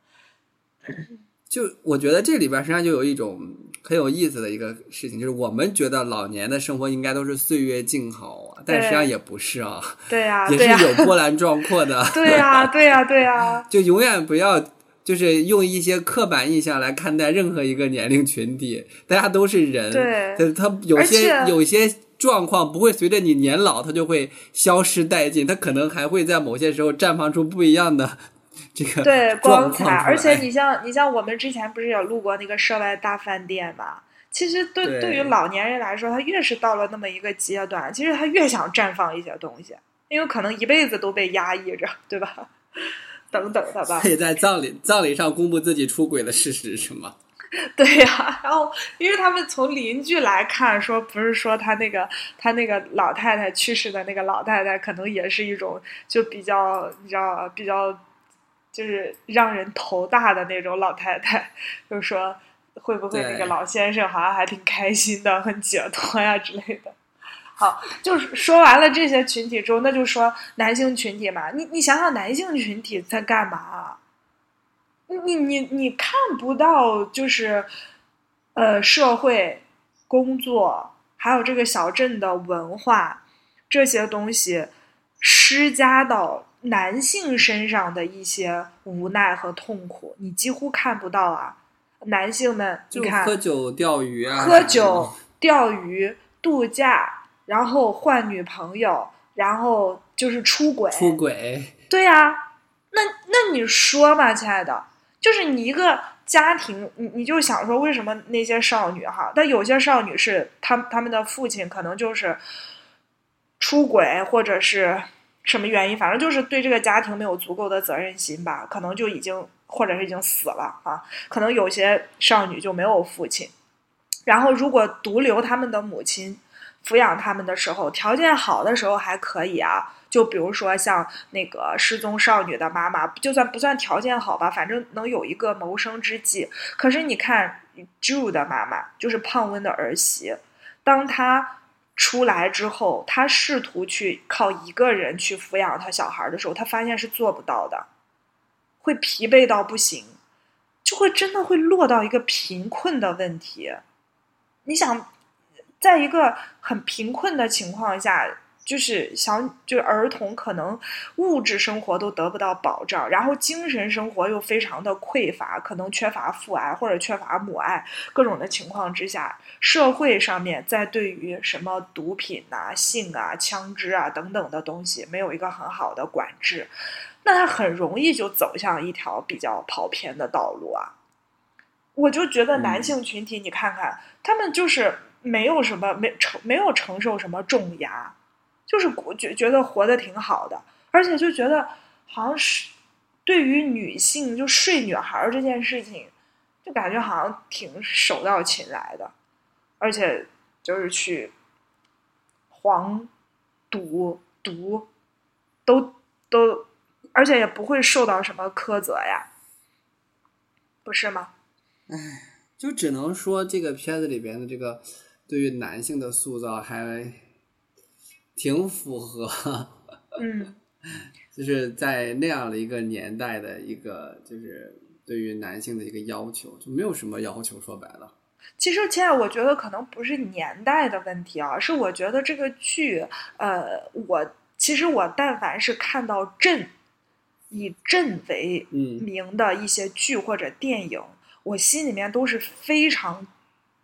就我觉得这里边实际上就有一种很有意思的一个事情，就是我们觉得老年的生活应该都是岁月静好啊，但实际上也不是啊。对呀，也是有波澜壮阔的。<laughs> 对呀，对呀，对呀。就永远不要。就是用一些刻板印象来看待任何一个年龄群体，大家都是人，对，他有些有些状况不会随着你年老，它就会消失殆尽，它可能还会在某些时候绽放出不一样的 <laughs> 这个对光彩。而且你像你像我们之前不是有录过那个涉外大饭店嘛？其实对对于老年人来说，他越是到了那么一个阶段，其实他越想绽放一些东西，因为可能一辈子都被压抑着，对吧？等等的吧，可以在葬礼葬礼上公布自己出轨的事实是吗？<laughs> 对呀，然后因为他们从邻居来看，说不是说他那个他那个老太太去世的那个老太太，可能也是一种就比较你知道比较就是让人头大的那种老太太，就是说会不会那个老先生好像还挺开心的，很解脱呀之类的。好，就是说完了这些群体之后，那就说男性群体嘛。你你想想，男性群体在干嘛？你你你看不到，就是呃，社会、工作，还有这个小镇的文化这些东西施加到男性身上的一些无奈和痛苦，你几乎看不到啊。男性们，你看，喝酒、钓鱼啊，喝酒、钓鱼、度假。然后换女朋友，然后就是出轨。出轨。对呀，那那你说吧，亲爱的，就是你一个家庭，你你就想说，为什么那些少女哈？但有些少女是她她们的父亲可能就是出轨，或者是什么原因，反正就是对这个家庭没有足够的责任心吧，可能就已经或者是已经死了啊。可能有些少女就没有父亲，然后如果独留他们的母亲。抚养他们的时候，条件好的时候还可以啊。就比如说像那个失踪少女的妈妈，就算不算条件好吧，反正能有一个谋生之计。可是你看 j e 的妈妈，就是胖温的儿媳，当她出来之后，她试图去靠一个人去抚养她小孩的时候，她发现是做不到的，会疲惫到不行，就会真的会落到一个贫困的问题。你想？在一个很贫困的情况下。就是小，就是儿童可能物质生活都得不到保障，然后精神生活又非常的匮乏，可能缺乏父爱或者缺乏母爱，各种的情况之下，社会上面在对于什么毒品啊、性啊、枪支啊等等的东西没有一个很好的管制，那他很容易就走向一条比较跑偏的道路啊。我就觉得男性群体，你看看他们就是没有什么没承没有承受什么重压。就是觉觉得活得挺好的，而且就觉得好像是对于女性就睡女孩这件事情，就感觉好像挺手到擒来的，而且就是去黄赌毒都都，而且也不会受到什么苛责呀，不是吗？唉，就只能说这个片子里边的这个对于男性的塑造还。挺符合，嗯，<laughs> 就是在那样的一个年代的一个，就是对于男性的一个要求，就没有什么要求。说白了，其实亲爱我觉得可能不是年代的问题啊，是我觉得这个剧，呃，我其实我但凡是看到朕以朕为名的一些剧或者电影，我心里面都是非常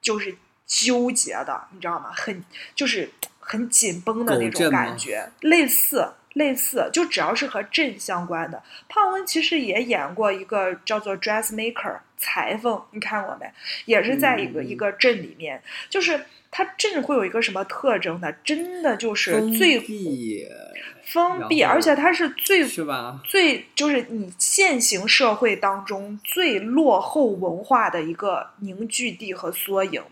就是纠结的，你知道吗？很就是。很紧绷的那种感觉，类似类似，就只要是和朕相关的。胖温其实也演过一个叫做《Dressmaker》裁缝，你看过没？也是在一个一个镇里面，就是他镇会有一个什么特征呢？真的就是最封闭，封闭，而且它是最是吧？最就是你现行社会当中最落后文化的一个凝聚地和缩影。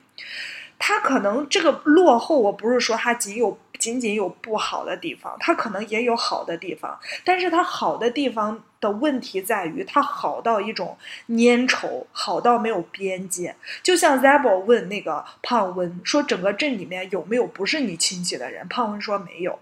他可能这个落后，我不是说他仅有仅仅有不好的地方，他可能也有好的地方。但是他好的地方的问题在于，他好到一种粘稠，好到没有边界。就像 Zabo 问那个胖温说：“整个镇里面有没有不是你亲戚的人？”胖温说：“没有。”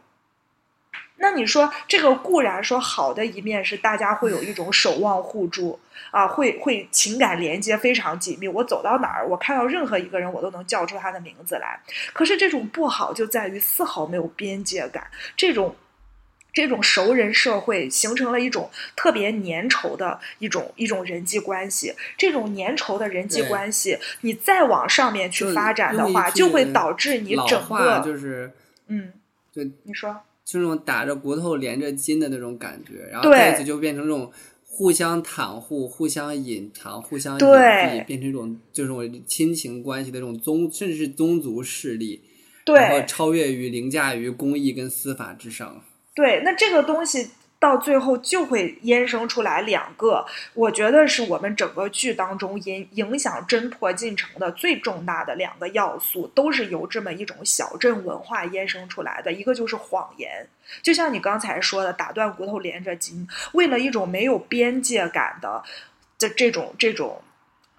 那你说这个固然说好的一面是大家会有一种守望互助啊，会会情感连接非常紧密。我走到哪儿，我看到任何一个人，我都能叫出他的名字来。可是这种不好就在于丝毫没有边界感，这种这种熟人社会形成了一种特别粘稠的一种一种人际关系。这种粘稠的人际关系，你再往上面去发展的话，就会导致你整个就是嗯，对，你说。就那种打着骨头连着筋的那种感觉，然后再次就变成这种互相袒护、互相隐藏、互相隐蔽，变成一种这种亲情关系的这种宗，甚至是宗族势力，然后超越于凌驾于公益跟司法之上。对，那这个东西。到最后就会衍生出来两个，我觉得是我们整个剧当中影影响侦破进程的最重大的两个要素，都是由这么一种小镇文化衍生出来的。一个就是谎言，就像你刚才说的，打断骨头连着筋，为了一种没有边界感的的这种这种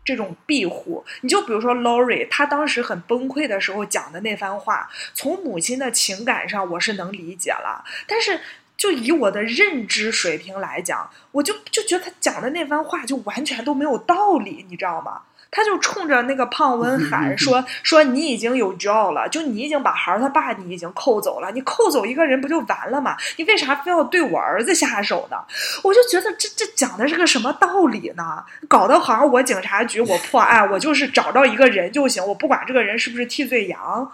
这种庇护。你就比如说 Lori，他当时很崩溃的时候讲的那番话，从母亲的情感上我是能理解了，但是。就以我的认知水平来讲，我就就觉得他讲的那番话就完全都没有道理，你知道吗？他就冲着那个胖温喊说：“说你已经有 job 了，就你已经把孩儿他爸你已经扣走了，你扣走一个人不就完了吗？你为啥非要对我儿子下手呢？”我就觉得这这讲的是个什么道理呢？搞得好像我警察局我破案，我就是找到一个人就行，我不管这个人是不是替罪羊，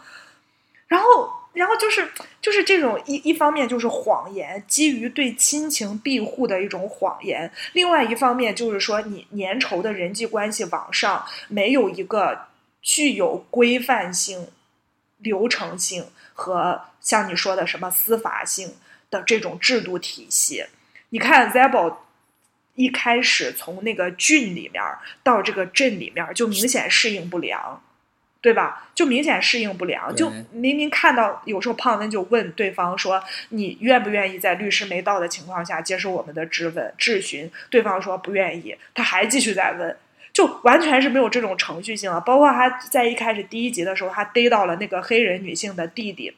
然后。然后就是就是这种一一方面就是谎言，基于对亲情庇护的一种谎言；另外一方面就是说你粘稠的人际关系网上没有一个具有规范性、流程性和像你说的什么司法性的这种制度体系。你看 Zebel 一开始从那个郡里面到这个镇里面就明显适应不良。对吧？就明显适应不良，就明明看到有时候胖温就问对方说：“你愿不愿意在律师没到的情况下接受我们的质问质询？”对方说不愿意，他还继续在问，就完全是没有这种程序性了。包括他在一开始第一集的时候，他逮到了那个黑人女性的弟弟。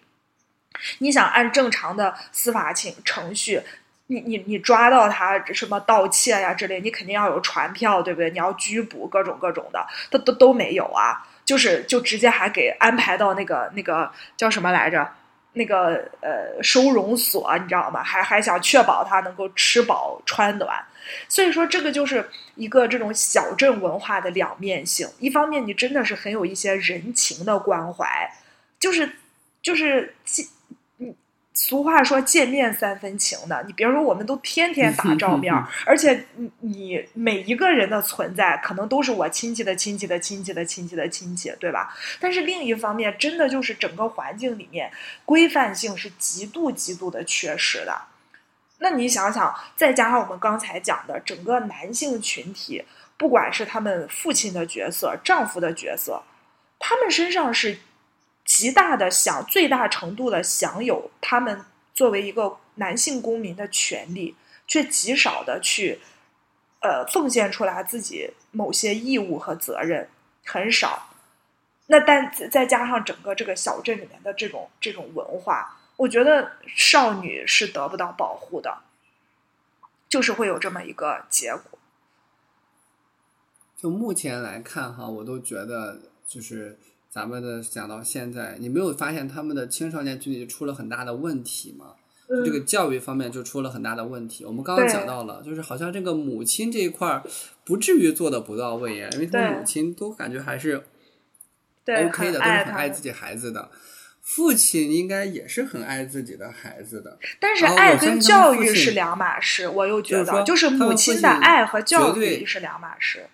你想按正常的司法程程序，你你你抓到他什么盗窃呀之类，你肯定要有传票，对不对？你要拘捕各种各种的，他都都没有啊。就是就直接还给安排到那个那个叫什么来着？那个呃收容所，你知道吗？还还想确保他能够吃饱穿暖。所以说，这个就是一个这种小镇文化的两面性。一方面，你真的是很有一些人情的关怀，就是就是。俗话说“见面三分情”的，你别说，我们都天天打照面，<laughs> 而且你你每一个人的存在，可能都是我亲戚的亲戚的亲戚的亲戚的亲戚，对吧？但是另一方面，真的就是整个环境里面规范性是极度极度的缺失的。那你想想，再加上我们刚才讲的整个男性群体，不管是他们父亲的角色、丈夫的角色，他们身上是。极大的享最大程度的享有他们作为一个男性公民的权利，却极少的去，呃，奉献出来自己某些义务和责任，很少。那但再加上整个这个小镇里面的这种这种文化，我觉得少女是得不到保护的，就是会有这么一个结果。就目前来看，哈，我都觉得就是。咱们的讲到现在，你没有发现他们的青少年群体出了很大的问题吗？这个教育方面就出了很大的问题。我们刚刚讲到了，就是好像这个母亲这一块儿不至于做的不到位呀，因为他们母亲都感觉还是 OK 的，都是很爱自己孩子的。父亲应该也是很爱自己的孩子的。但是爱跟教育是两码事，我又觉得，就是母亲的爱和教育是两码事。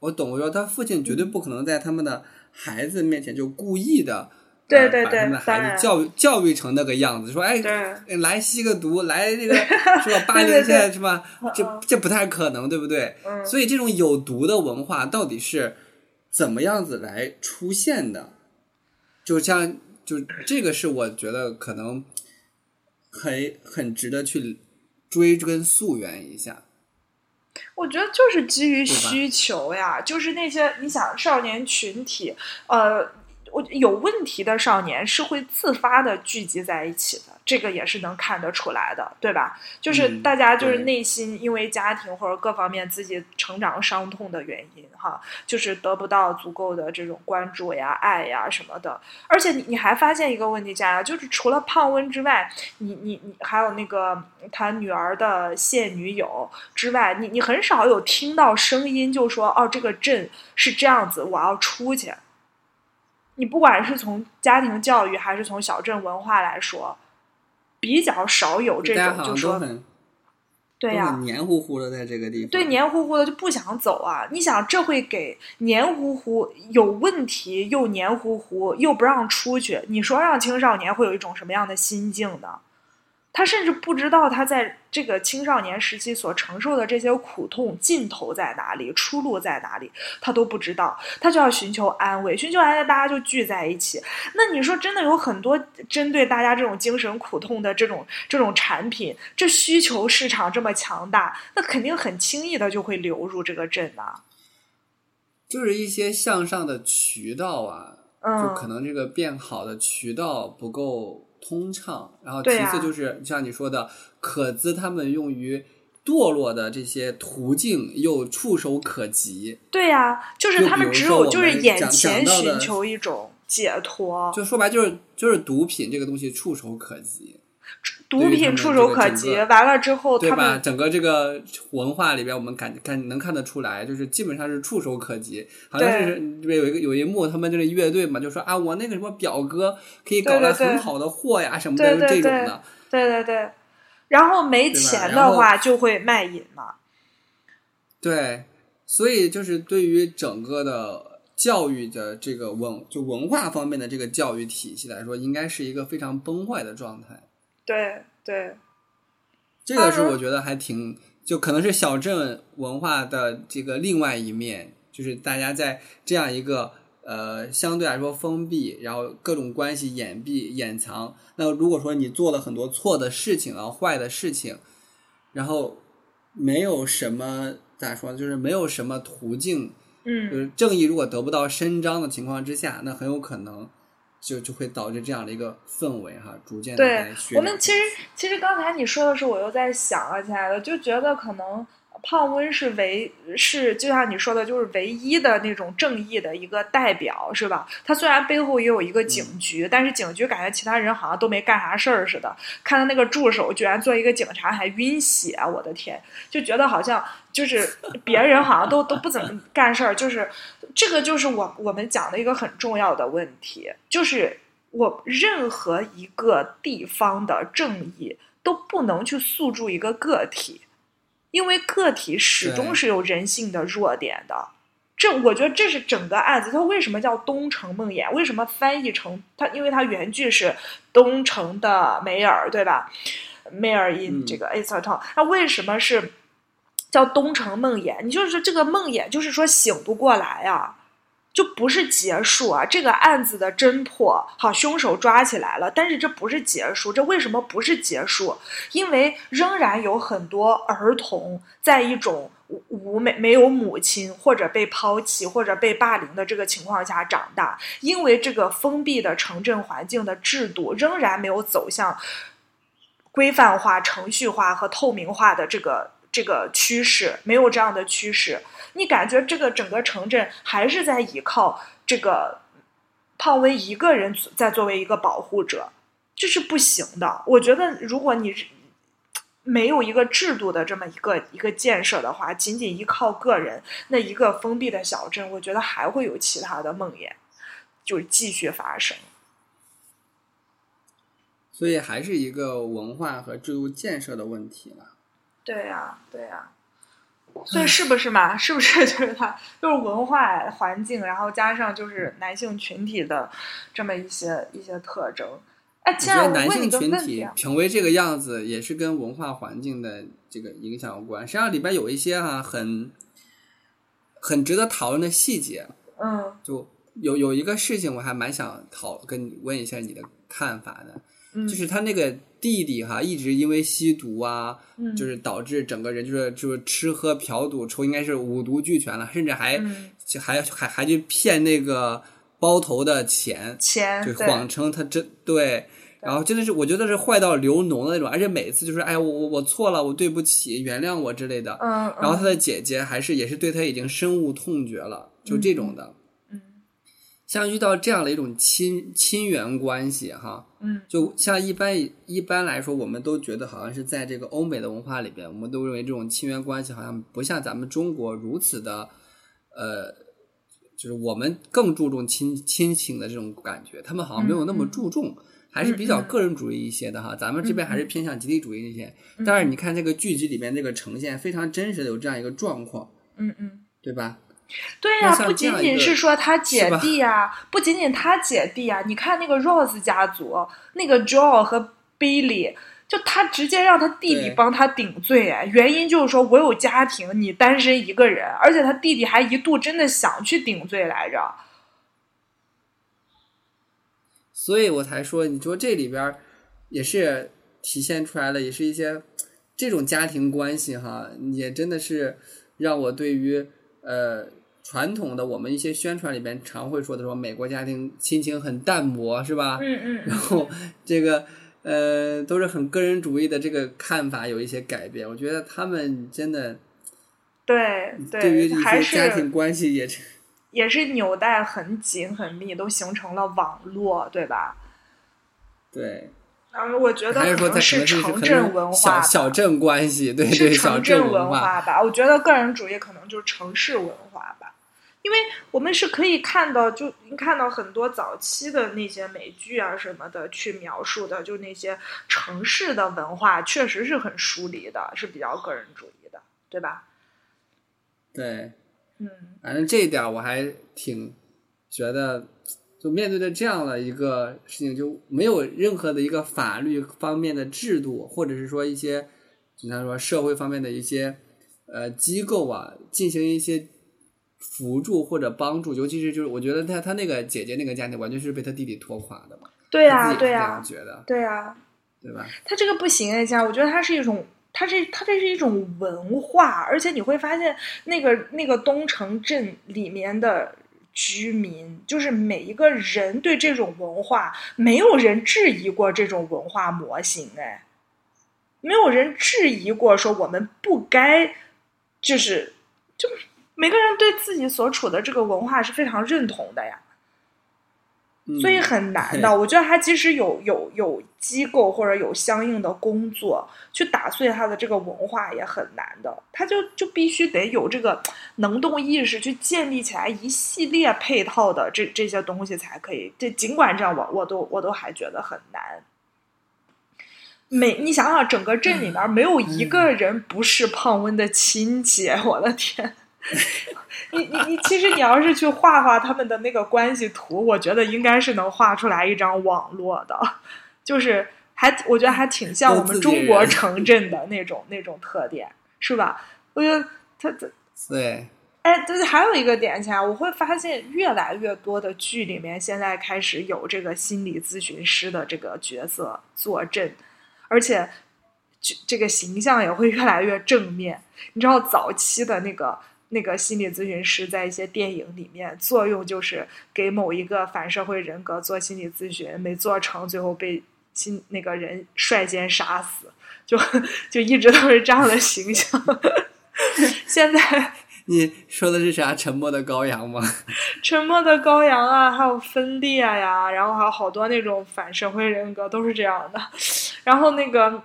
我懂，我说他父亲绝对不可能在他们的。孩子面前就故意的，对对对，把他们的孩子教育教育成那个样子，说哎，来吸个毒，来那个 <laughs> 是吧？八零现在是吧？这这不太可能，对不对？所以这种有毒的文化到底是怎么样子来出现的？就像就这个是我觉得可能很很值得去追根溯源一下。我觉得就是基于需求呀，就是那些你想少年群体，呃，我有问题的少年是会自发的聚集在一起的。这个也是能看得出来的，对吧？就是大家就是内心因为家庭或者各方面自己成长伤痛的原因，哈，就是得不到足够的这种关注呀、爱呀什么的。而且你你还发现一个问题，佳佳，就是除了胖温之外，你你你还有那个他女儿的现女友之外，你你很少有听到声音，就说哦，这个镇是这样子，我要出去。你不管是从家庭教育还是从小镇文化来说。比较少有这种，就说，对呀，黏糊糊的在这个地方，对，黏糊糊的就不想走啊！你想，这会给黏糊糊有问题又黏糊糊又不让出去，你说让青少年会有一种什么样的心境呢？他甚至不知道他在这个青少年时期所承受的这些苦痛尽头在哪里，出路在哪里，他都不知道。他就要寻求安慰，寻求安慰，大家就聚在一起。那你说，真的有很多针对大家这种精神苦痛的这种这种产品，这需求市场这么强大，那肯定很轻易的就会流入这个镇呐。就是一些向上的渠道啊，就可能这个变好的渠道不够。通畅，然后其次就是像你说的，可资他们用于堕落的这些途径又触手可及。对呀，就是他们只有就是眼前寻求一种解脱。就说白就是就是毒品这个东西触手可及。毒品触手可及，完了之后，对吧？整个这个文化里边，我们感感能看得出来，就是基本上是触手可及。好像是这边有一个有一幕，他们这个乐队嘛，就说啊，我那个什么表哥可以搞来很好的货呀，什么的这种的。对对对，然后没钱的话就会卖淫嘛。对，所以就是对于整个的教育的这个文就文化方面的这个教育体系来说，应该是一个非常崩坏的状态。对对，这个是我觉得还挺，就可能是小镇文化的这个另外一面，就是大家在这样一个呃相对来说封闭，然后各种关系掩蔽掩藏。那如果说你做了很多错的事情啊、坏的事情，然后没有什么咋说，就是没有什么途径，嗯，就是正义如果得不到伸张的情况之下，那很有可能。就就会导致这样的一个氛围哈，逐渐对。我们其实其实刚才你说的时候，我又在想啊，亲爱的，就觉得可能胖温是唯是就像你说的，就是唯一的那种正义的一个代表，是吧？他虽然背后也有一个警局，但是警局感觉其他人好像都没干啥事儿似的。看他那个助手居然做一个警察还晕血，我的天，就觉得好像就是别人好像都都不怎么干事儿。就是这个就是我我们讲的一个很重要的问题，就是我任何一个地方的正义都不能去诉诸一个个体。因为个体始终是有人性的弱点的，这我觉得这是整个案子。它为什么叫《东城梦魇》？为什么翻译成它？因为它原句是“东城的梅尔”，对吧？梅尔 in 这个 a s t o n 那为什么是叫“东城梦魇”？你就是说这个梦魇，就是说醒不过来啊。就不是结束啊！这个案子的侦破，好，凶手抓起来了，但是这不是结束。这为什么不是结束？因为仍然有很多儿童在一种无没没有母亲，或者被抛弃，或者被霸凌的这个情况下长大。因为这个封闭的城镇环境的制度仍然没有走向规范化、程序化和透明化的这个这个趋势，没有这样的趋势。你感觉这个整个城镇还是在依靠这个胖威一个人在作为一个保护者，这是不行的。我觉得，如果你没有一个制度的这么一个一个建设的话，仅仅依靠个人，那一个封闭的小镇，我觉得还会有其他的梦魇，就是继续发生。所以，还是一个文化和制度建设的问题了。对呀，对呀。所以是不是嘛？是不是 <laughs> 就是他就是文化环境，然后加上就是男性群体的这么一些一些特征？哎，亲爱的，男性群体成为这个样子，也是跟文化环境的这个影响有关。实际上里边有一些哈很很值得讨论的细节。嗯，就有有一个事情，我还蛮想讨跟你问一下你的看法的。就是他那个弟弟哈，一直因为吸毒啊，就是导致整个人就是就是吃喝嫖赌抽，应该是五毒俱全了，甚至还还还还去骗那个包头的钱，钱就谎称他真对，然后真的是我觉得是坏到流脓的那种，而且每次就是哎呀我我我错了，我对不起，原谅我之类的。嗯，然后他的姐姐还是也是对他已经深恶痛绝了，就这种的。像遇到这样的一种亲亲缘关系，哈，嗯，就像一般一般来说，我们都觉得好像是在这个欧美的文化里边，我们都认为这种亲缘关系好像不像咱们中国如此的，呃，就是我们更注重亲亲情的这种感觉，他们好像没有那么注重，还是比较个人主义一些的哈。咱们这边还是偏向集体主义一些。但是你看这个剧集里面这个呈现非常真实的有这样一个状况，嗯嗯，对吧？对呀，不仅仅是说他姐弟啊，不仅仅他姐弟啊。你看那个 Rose 家族，那个 Joe 和 Billy，就他直接让他弟弟帮他顶罪，哎，原因就是说我有家庭，你单身一个人，而且他弟弟还一度真的想去顶罪来着。所以我才说，你说这里边也是体现出来了，也是一些这种家庭关系哈，也真的是让我对于呃。传统的我们一些宣传里边常会说的说美国家庭亲情很淡薄是吧？嗯嗯。然后这个呃都是很个人主义的这个看法有一些改变，我觉得他们真的对对于一些家庭关系也是也是纽带很紧很密，都形成了网络，对吧？对。嗯，我觉得可能是城镇文化，小镇关系，对对，城镇文化吧。我觉得个人主义可能就是城市文化吧。因为我们是可以看到，就看到很多早期的那些美剧啊什么的去描述的，就那些城市的文化确实是很疏离的，是比较个人主义的，对吧？对，嗯，反正这一点我还挺觉得，就面对着这样的一个事情，就没有任何的一个法律方面的制度，或者是说一些，你像说社会方面的一些呃机构啊，进行一些。辅助或者帮助，尤其是就是我觉得他他那个姐姐那个家庭完全是被他弟弟拖垮的嘛。对呀，对呀，觉得对呀，对吧？他这个不行，像我觉得他是一种，他这他这是一种文化，而且你会发现那个那个东城镇里面的居民，就是每一个人对这种文化，没有人质疑过这种文化模型，哎，没有人质疑过说我们不该。就是就每个人对自己所处的这个文化是非常认同的呀。所以很难的，我觉得他即使有有有机构或者有相应的工作去打碎他的这个文化也很难的，他就就必须得有这个能动意识去建立起来一系列配套的这这些东西才可以。这尽管这样，我我都我都还觉得很难。每你想想，整个镇里面没有一个人不是 <laughs> 胖温的亲戚，我的天。你 <laughs> 你你，其实你要是去画画他们的那个关系图，我觉得应该是能画出来一张网络的，就是还我觉得还挺像我们中国城镇的那种那种特点，是吧？我觉得他他对，哎，对，还有一个点，起来我会发现越来越多的剧里面现在开始有这个心理咨询师的这个角色坐镇，而且这这个形象也会越来越正面。你知道早期的那个。那个心理咨询师在一些电影里面作用就是给某一个反社会人格做心理咨询，没做成，最后被心那个人率先杀死，就就一直都是这样的形象。<laughs> 现在 <laughs> 你说的是啥？沉默的羔羊吗？<laughs> 沉默的羔羊啊，还有分裂呀，然后还有好多那种反社会人格都是这样的。然后那个。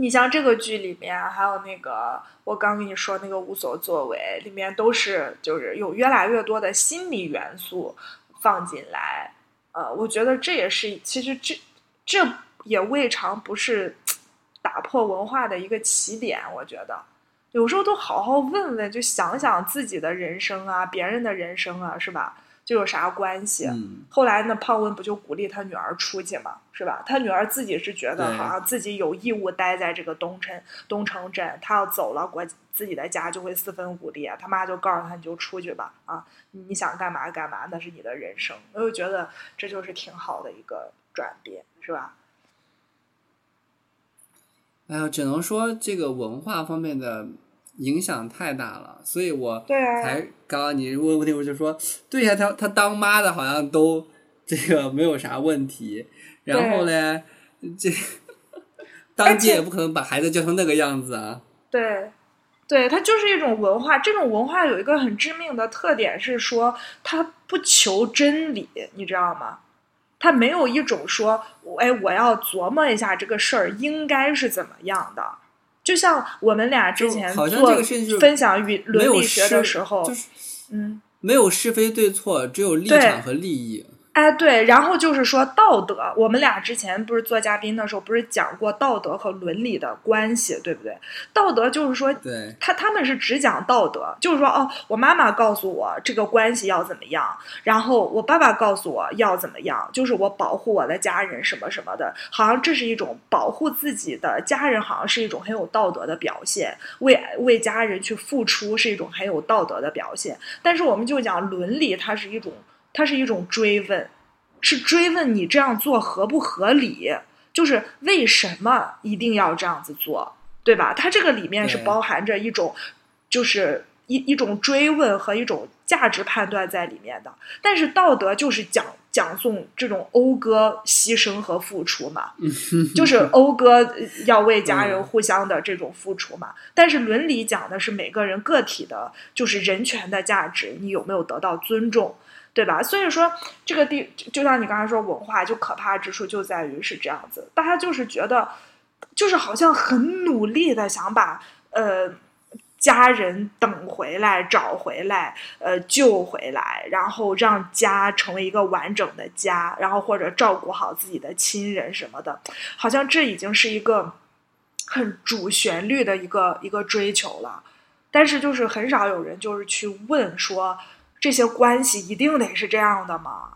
你像这个剧里面，还有那个我刚跟你说那个无所作为，里面都是就是有越来越多的心理元素放进来。呃，我觉得这也是其实这这也未尝不是打破文化的一个起点。我觉得有时候都好好问问，就想想自己的人生啊，别人的人生啊，是吧？就有啥关系？后来那胖温不就鼓励他女儿出去嘛，是吧？他女儿自己是觉得好像自己有义务待在这个东城东城镇，他要走了，国自己的家就会四分五裂。他妈就告诉他，你就出去吧，啊，你想干嘛干嘛，那是你的人生。我就觉得这就是挺好的一个转变，是吧？哎呀，只能说这个文化方面的。影响太大了，所以我才刚刚你问问题，我就说，对呀，他他当妈的好像都这个没有啥问题，然后呢，这 <laughs> 当爹也不可能把孩子教成那个样子啊。对，对，它就是一种文化，这种文化有一个很致命的特点是说，它不求真理，你知道吗？它没有一种说，哎，我要琢磨一下这个事儿应该是怎么样的。就像我们俩之前做分享与伦理学的时候，嗯，没有是非对错，只有立场和利益。哎，对，然后就是说道德。我们俩之前不是做嘉宾的时候，不是讲过道德和伦理的关系，对不对？道德就是说，对，他他们是只讲道德，就是说，哦，我妈妈告诉我这个关系要怎么样，然后我爸爸告诉我要怎么样，就是我保护我的家人什么什么的，好像这是一种保护自己的家人，好像是一种很有道德的表现，为为家人去付出是一种很有道德的表现。但是我们就讲伦理，它是一种。它是一种追问，是追问你这样做合不合理，就是为什么一定要这样子做，对吧？它这个里面是包含着一种，就是一一种追问和一种价值判断在里面的。但是道德就是讲讲颂这种讴歌牺牲和付出嘛，<laughs> 就是讴歌要为家人互相的这种付出嘛。但是伦理讲的是每个人个体的，就是人权的价值，你有没有得到尊重？对吧？所以说，这个地就像你刚才说，文化就可怕之处就在于是这样子，大家就是觉得，就是好像很努力的想把呃家人等回来、找回来、呃救回来，然后让家成为一个完整的家，然后或者照顾好自己的亲人什么的，好像这已经是一个很主旋律的一个一个追求了。但是就是很少有人就是去问说。这些关系一定得是这样的吗？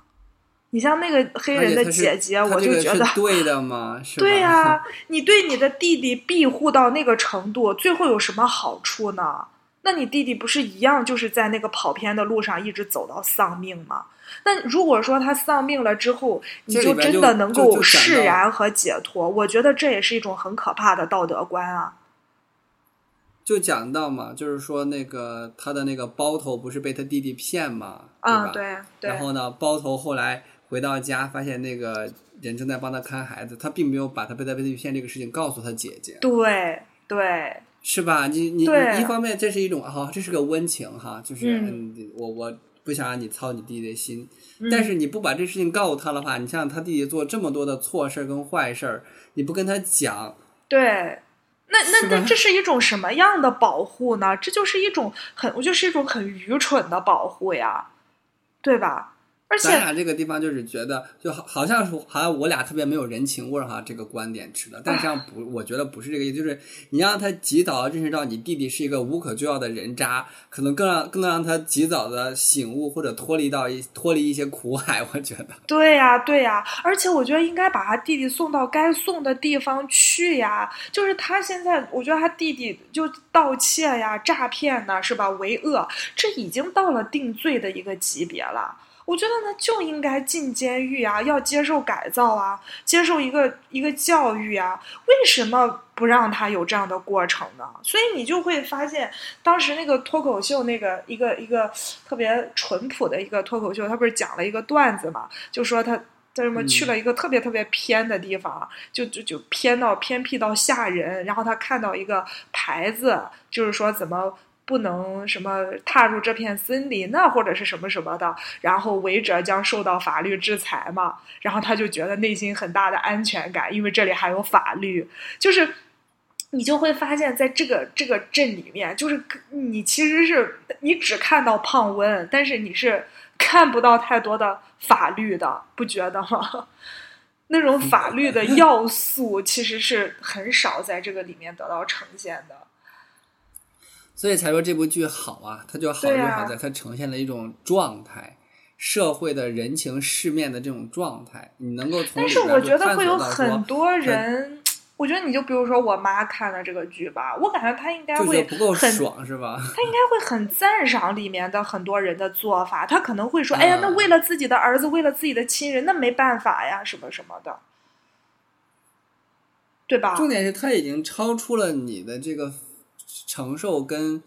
你像那个黑人的姐姐，我就觉得对的吗？对呀，你对你的弟弟庇护到那个程度，最后有什么好处呢？那你弟弟不是一样，就是在那个跑偏的路上一直走到丧命吗？那如果说他丧命了之后，你就真的能够释然和解脱，我觉得这也是一种很可怕的道德观啊。就讲到嘛，就是说那个他的那个包头不是被他弟弟骗嘛，对吧？对。然后呢，包头后来回到家，发现那个人正在帮他看孩子，他并没有把他被他被弟弟骗这个事情告诉他姐姐。对对。是吧？你你你一方面这是一种哈，这是个温情哈，就是嗯嗯我我不想让你操你弟弟的心，嗯但是你不把这事情告诉他的话，你像他弟弟做这么多的错事儿跟坏事儿，你不跟他讲，对，那那那这是一种什么样的保护呢？这就是一种很，我就是一种很愚蠢的保护呀，对吧？而且咱俩这个地方就是觉得，就好好像是好像我俩特别没有人情味儿哈，这个观点持的，但实际上不，我觉得不是这个意思，就是你让他及早认识到你弟弟是一个无可救药的人渣，可能更让更能让他及早的醒悟或者脱离到一脱离一些苦海，我觉得。对呀，对呀，而且我觉得应该把他弟弟送到该送的地方去呀。就是他现在，我觉得他弟弟就盗窃呀、诈骗呐，是吧？为恶，这已经到了定罪的一个级别了。我觉得呢，就应该进监狱啊，要接受改造啊，接受一个一个教育啊。为什么不让他有这样的过程呢？所以你就会发现，当时那个脱口秀，那个一个一个特别淳朴的一个脱口秀，他不是讲了一个段子嘛，就说他。在什么嗯去了一个特别特别偏的地方，就就就偏到偏僻到吓人。然后他看到一个牌子，就是说怎么不能什么踏入这片森林呢，或者是什么什么的，然后违者将受到法律制裁嘛。然后他就觉得内心很大的安全感，因为这里还有法律，就是。你就会发现，在这个这个镇里面，就是你其实是你只看到胖温，但是你是看不到太多的法律的，不觉得吗？<laughs> 那种法律的要素其实是很少在这个里面得到呈现的。所以才说这部剧好啊，它就好就好在它呈现了一种状态，社会的人情世面的这种状态，你能够从但是我觉得会有很多人，我觉得你就比如说我妈看了这个剧吧，我感觉她应该会是不够很爽是吧？她应该会很赞赏里面的很多人的做法，她可能会说：“哎呀，那嗯为了自己的儿子，为了自己的亲人，那没办法呀，什么什么的，对吧？”重点是它已经超出了你的这个承受跟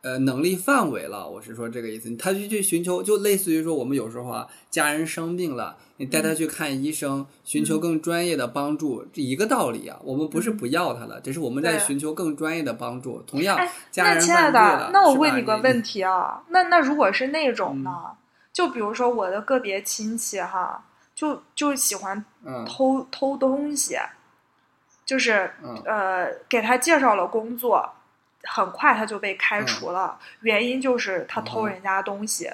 呃能力范围了。我是说这个意思，他就去寻求，就类似于说我们有时候啊，家人生病了，你带嗯他去看医生，寻求更专业的帮助，这一个道理啊。我们不是不要他了，只是我们在寻求更专业的帮助。同样哎，家人那亲爱的，，那我问你个问题，啊，那那如果是那种呢？嗯就比如说我的个别亲戚哈，就就喜欢嗯偷偷东西，就是嗯呃，给他介绍了工作，很快他就被开嗯除了，原因就是他偷哦人家东西。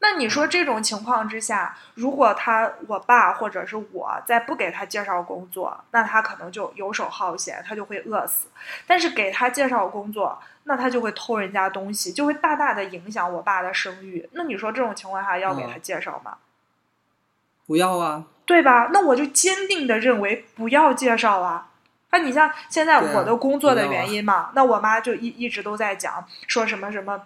那你说这种情况之下，如果他我爸或者是我再不给他介绍工作，那他可能就游手好闲，他就会饿死。但是给他介绍工作，那他就会偷人家东西，就会大大的影响我爸的声誉。那你说这种情况下要给他嗯介绍吗？不要啊，对吧？那我就坚定的认为不要介绍啊。啊，你像现在我的工作的原因嘛，那我妈就一一直都在讲说什么什么。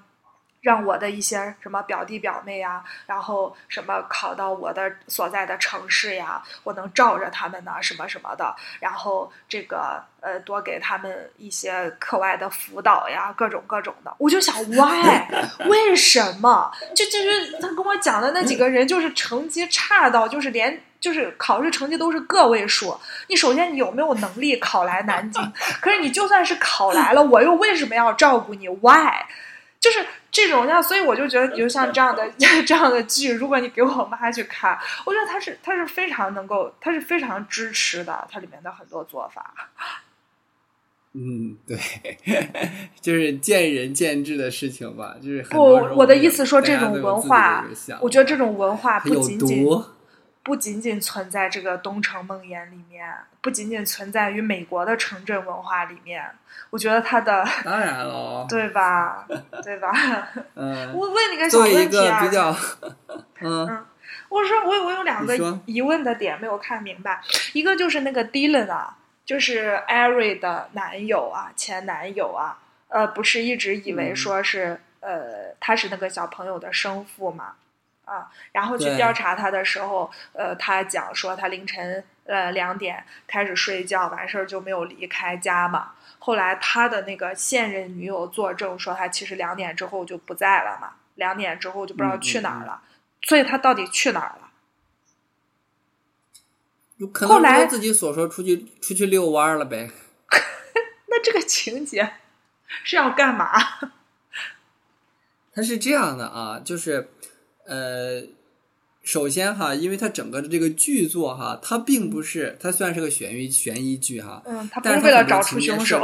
让我的一些什么表弟表妹呀，然后什么考到我的所在的城市呀，我能罩着他们呢，什么什么的。然后这个呃，多给他们一些课外的辅导呀，各种各种的。我就想，<laughs> why？为什么？就就是他跟我讲的那几个人，就是成绩差到就是连就是考试成绩都是个位数。你首先你有没有能力考来南京？<laughs> 可是你就算是考来了，我又为什么要照顾你？why？就是这种样，所以我就觉得，你就像这样的 <laughs> 这样的剧，如果你给我妈去看，我觉得她是她是非常能够，她是非常支持的，它里面的很多做法。嗯，对，<laughs> 就是见仁见智的事情吧，就是很不我的意思说，这种文化我觉得这种文化不仅仅毒。不仅仅存在这个东城梦魇里面，不仅仅存在于美国的城镇文化里面，我觉得它的当然了，对吧？对吧？<laughs> 嗯，我问你个小问题啊，个比较，<laughs> 嗯我说我我有两个疑问的点没有看明白，一个就是那个 Dylan 啊，就是艾瑞的男友啊，前男友啊，呃，不是一直以为嗯说是、呃他是那个小朋友的生父嘛，啊，然后去调查他的时候，呃，他讲说他凌晨呃两点开始睡觉，完事儿就没有离开家嘛。后来他的那个现任女友作证说，他其实两点之后就不在了嘛，两点之后就不知道去哪儿了。所以他到底去哪儿了？有可后来能他自己所说，出去出去遛弯儿了呗。那 <laughs> 那这个情节是要干嘛？<laughs> 他是这样的啊，就是呃，首先哈，因为它整个的这个剧作哈，它并不是它虽然是个悬疑悬疑剧哈，嗯，它不但是为了找出凶手。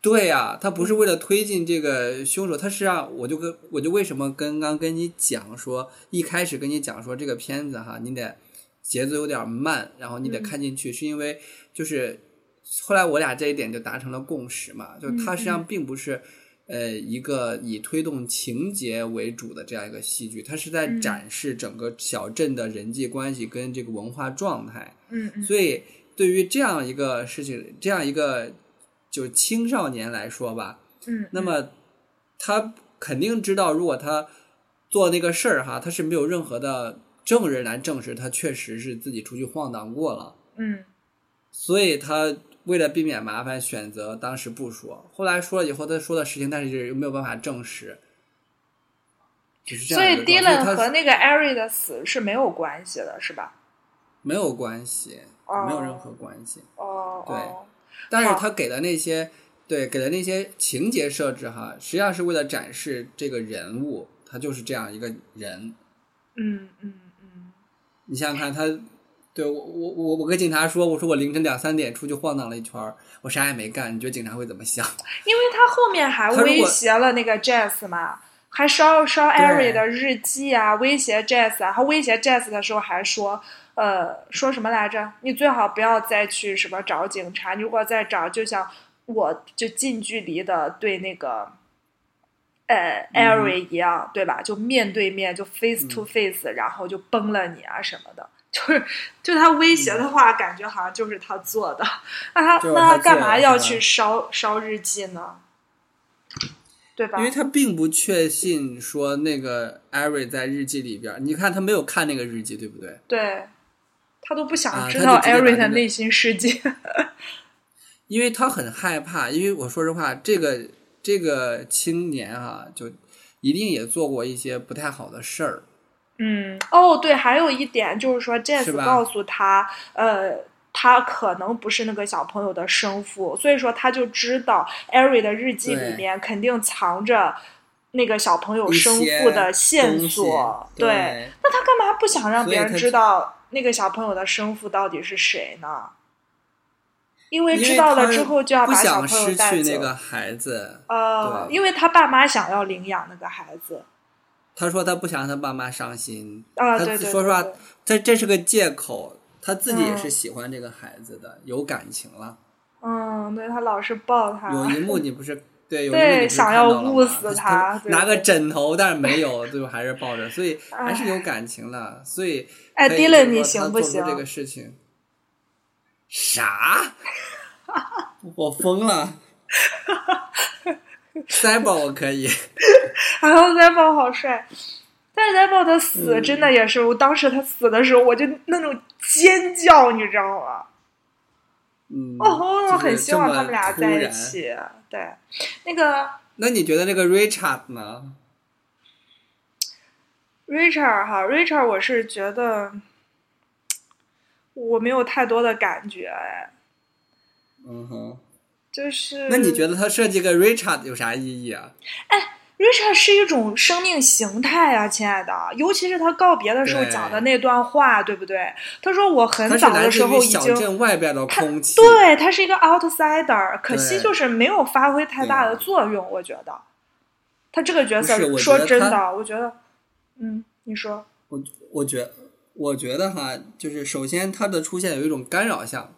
对呀、它不是为了推进这个凶手，它是让我就跟我就为什么刚刚跟你讲说，一开始跟你讲说这个片子哈，你得节奏有点慢，然后你得嗯看进去，是因为就是后来我俩这一点就达成了共识嘛，就它实际上并不是。呃，一个以推动情节为主的这样一个戏剧，它是在嗯。展示整个小镇的人际关系跟这个文化状态。嗯嗯。所以对于这样一个事情，这样一个就青少年来说吧，嗯，那么他肯定知道，如果他做那个事儿哈，他是没有任何的证人来证实他确实是自己出去晃荡过了，嗯。所以他为了避免麻烦，选择当时不说。后来说了以后，他说的事情，但是又没有办法证实，就是这所以样一个状态。Dylan 所以他和那个艾瑞的死是没有关系的，是吧？没有关系，哦没有任何关系。对哦对，但是他给的那些对给的那些情节设置哈，实际上是为了展示这个人物，他就是这样一个人。嗯嗯嗯，你想想看，他对我我我我跟警察说，我说我凌晨两三点出去晃荡了一圈儿，我啥也没干，你觉得警察会怎么想？<laughs> 因为他后面还威胁了那个 Jazz 嘛，还烧烧 Ari 的日记啊，威胁 Jazz 啊，他威胁 Jazz 的时候还说，呃，说什么来着？你最好不要再去什么找警察，你如果再找，就像我就近距离的对那个。呃，Ari 一样，对吧？就面对面，就 face to face，、然后就崩了你啊什么的，就是就他威胁的话，感觉好像就是他做的。那他就是那他干嘛要去烧烧日记呢？对吧因？为他并不确信说那个艾瑞在日记里边儿，你看他没有看那个日记，对不对？对，他都不想啊知道他就直接把 Ari 那个的内心世界。<laughs> 因为他很害怕，因为我说实话，这个这个青年啊，就一定也做过一些不太好的事儿。嗯，哦，对，还有一点就是说吧告诉他，呃，他可能不是那个小朋友的生父，所以说他就知道 Ari 的日记里面肯定藏着那个小朋友生父的线索。对那他干嘛不想让别人知道那个小朋友的生父到底是谁呢？因为知道了之后就要把小朋友带走。去那个孩子。呃，因为他爸妈想要领养那个孩子。他说他不想让他爸妈伤心。他啊对对说实话这这是个借口。他自己也嗯是喜欢这个孩子的，有感情了。嗯，对他老是抱他。有一幕 <laughs> 你不是对，有一幕对想要捂死他对拿个枕头，但是没有，最后还是抱着，所以还是有感情的。所以哎可以，Dylan，就是说你行不行这行个事情？啥？<laughs> 我疯了。<laughs> 塞宝我可以，<laughs> 然后 e b o 好帅，但是 e b o 的死嗯真的也是，我当时他死的时候，我就那种尖叫，你知道吗？嗯，哦，我很希望他们俩在一。起。对，那个那你觉得那个 Richard 呢？Richard 哈，Richard 我是觉得我没有太多的感觉，哎，嗯哼，就是那你觉得他设计个 Richard 有啥意义啊？哎 Richard 是一种生命形态啊，亲爱的，尤其是他告别的时候讲的那段话，对不对？他说我很早的时候已经镇外边的空气，对他是一个 outsider，可惜就是没有发挥太大的作用，我觉得。他这个角色说真的，我觉得，嗯，你说，我我觉我觉得哈，就是首先他的出现有一种干扰项，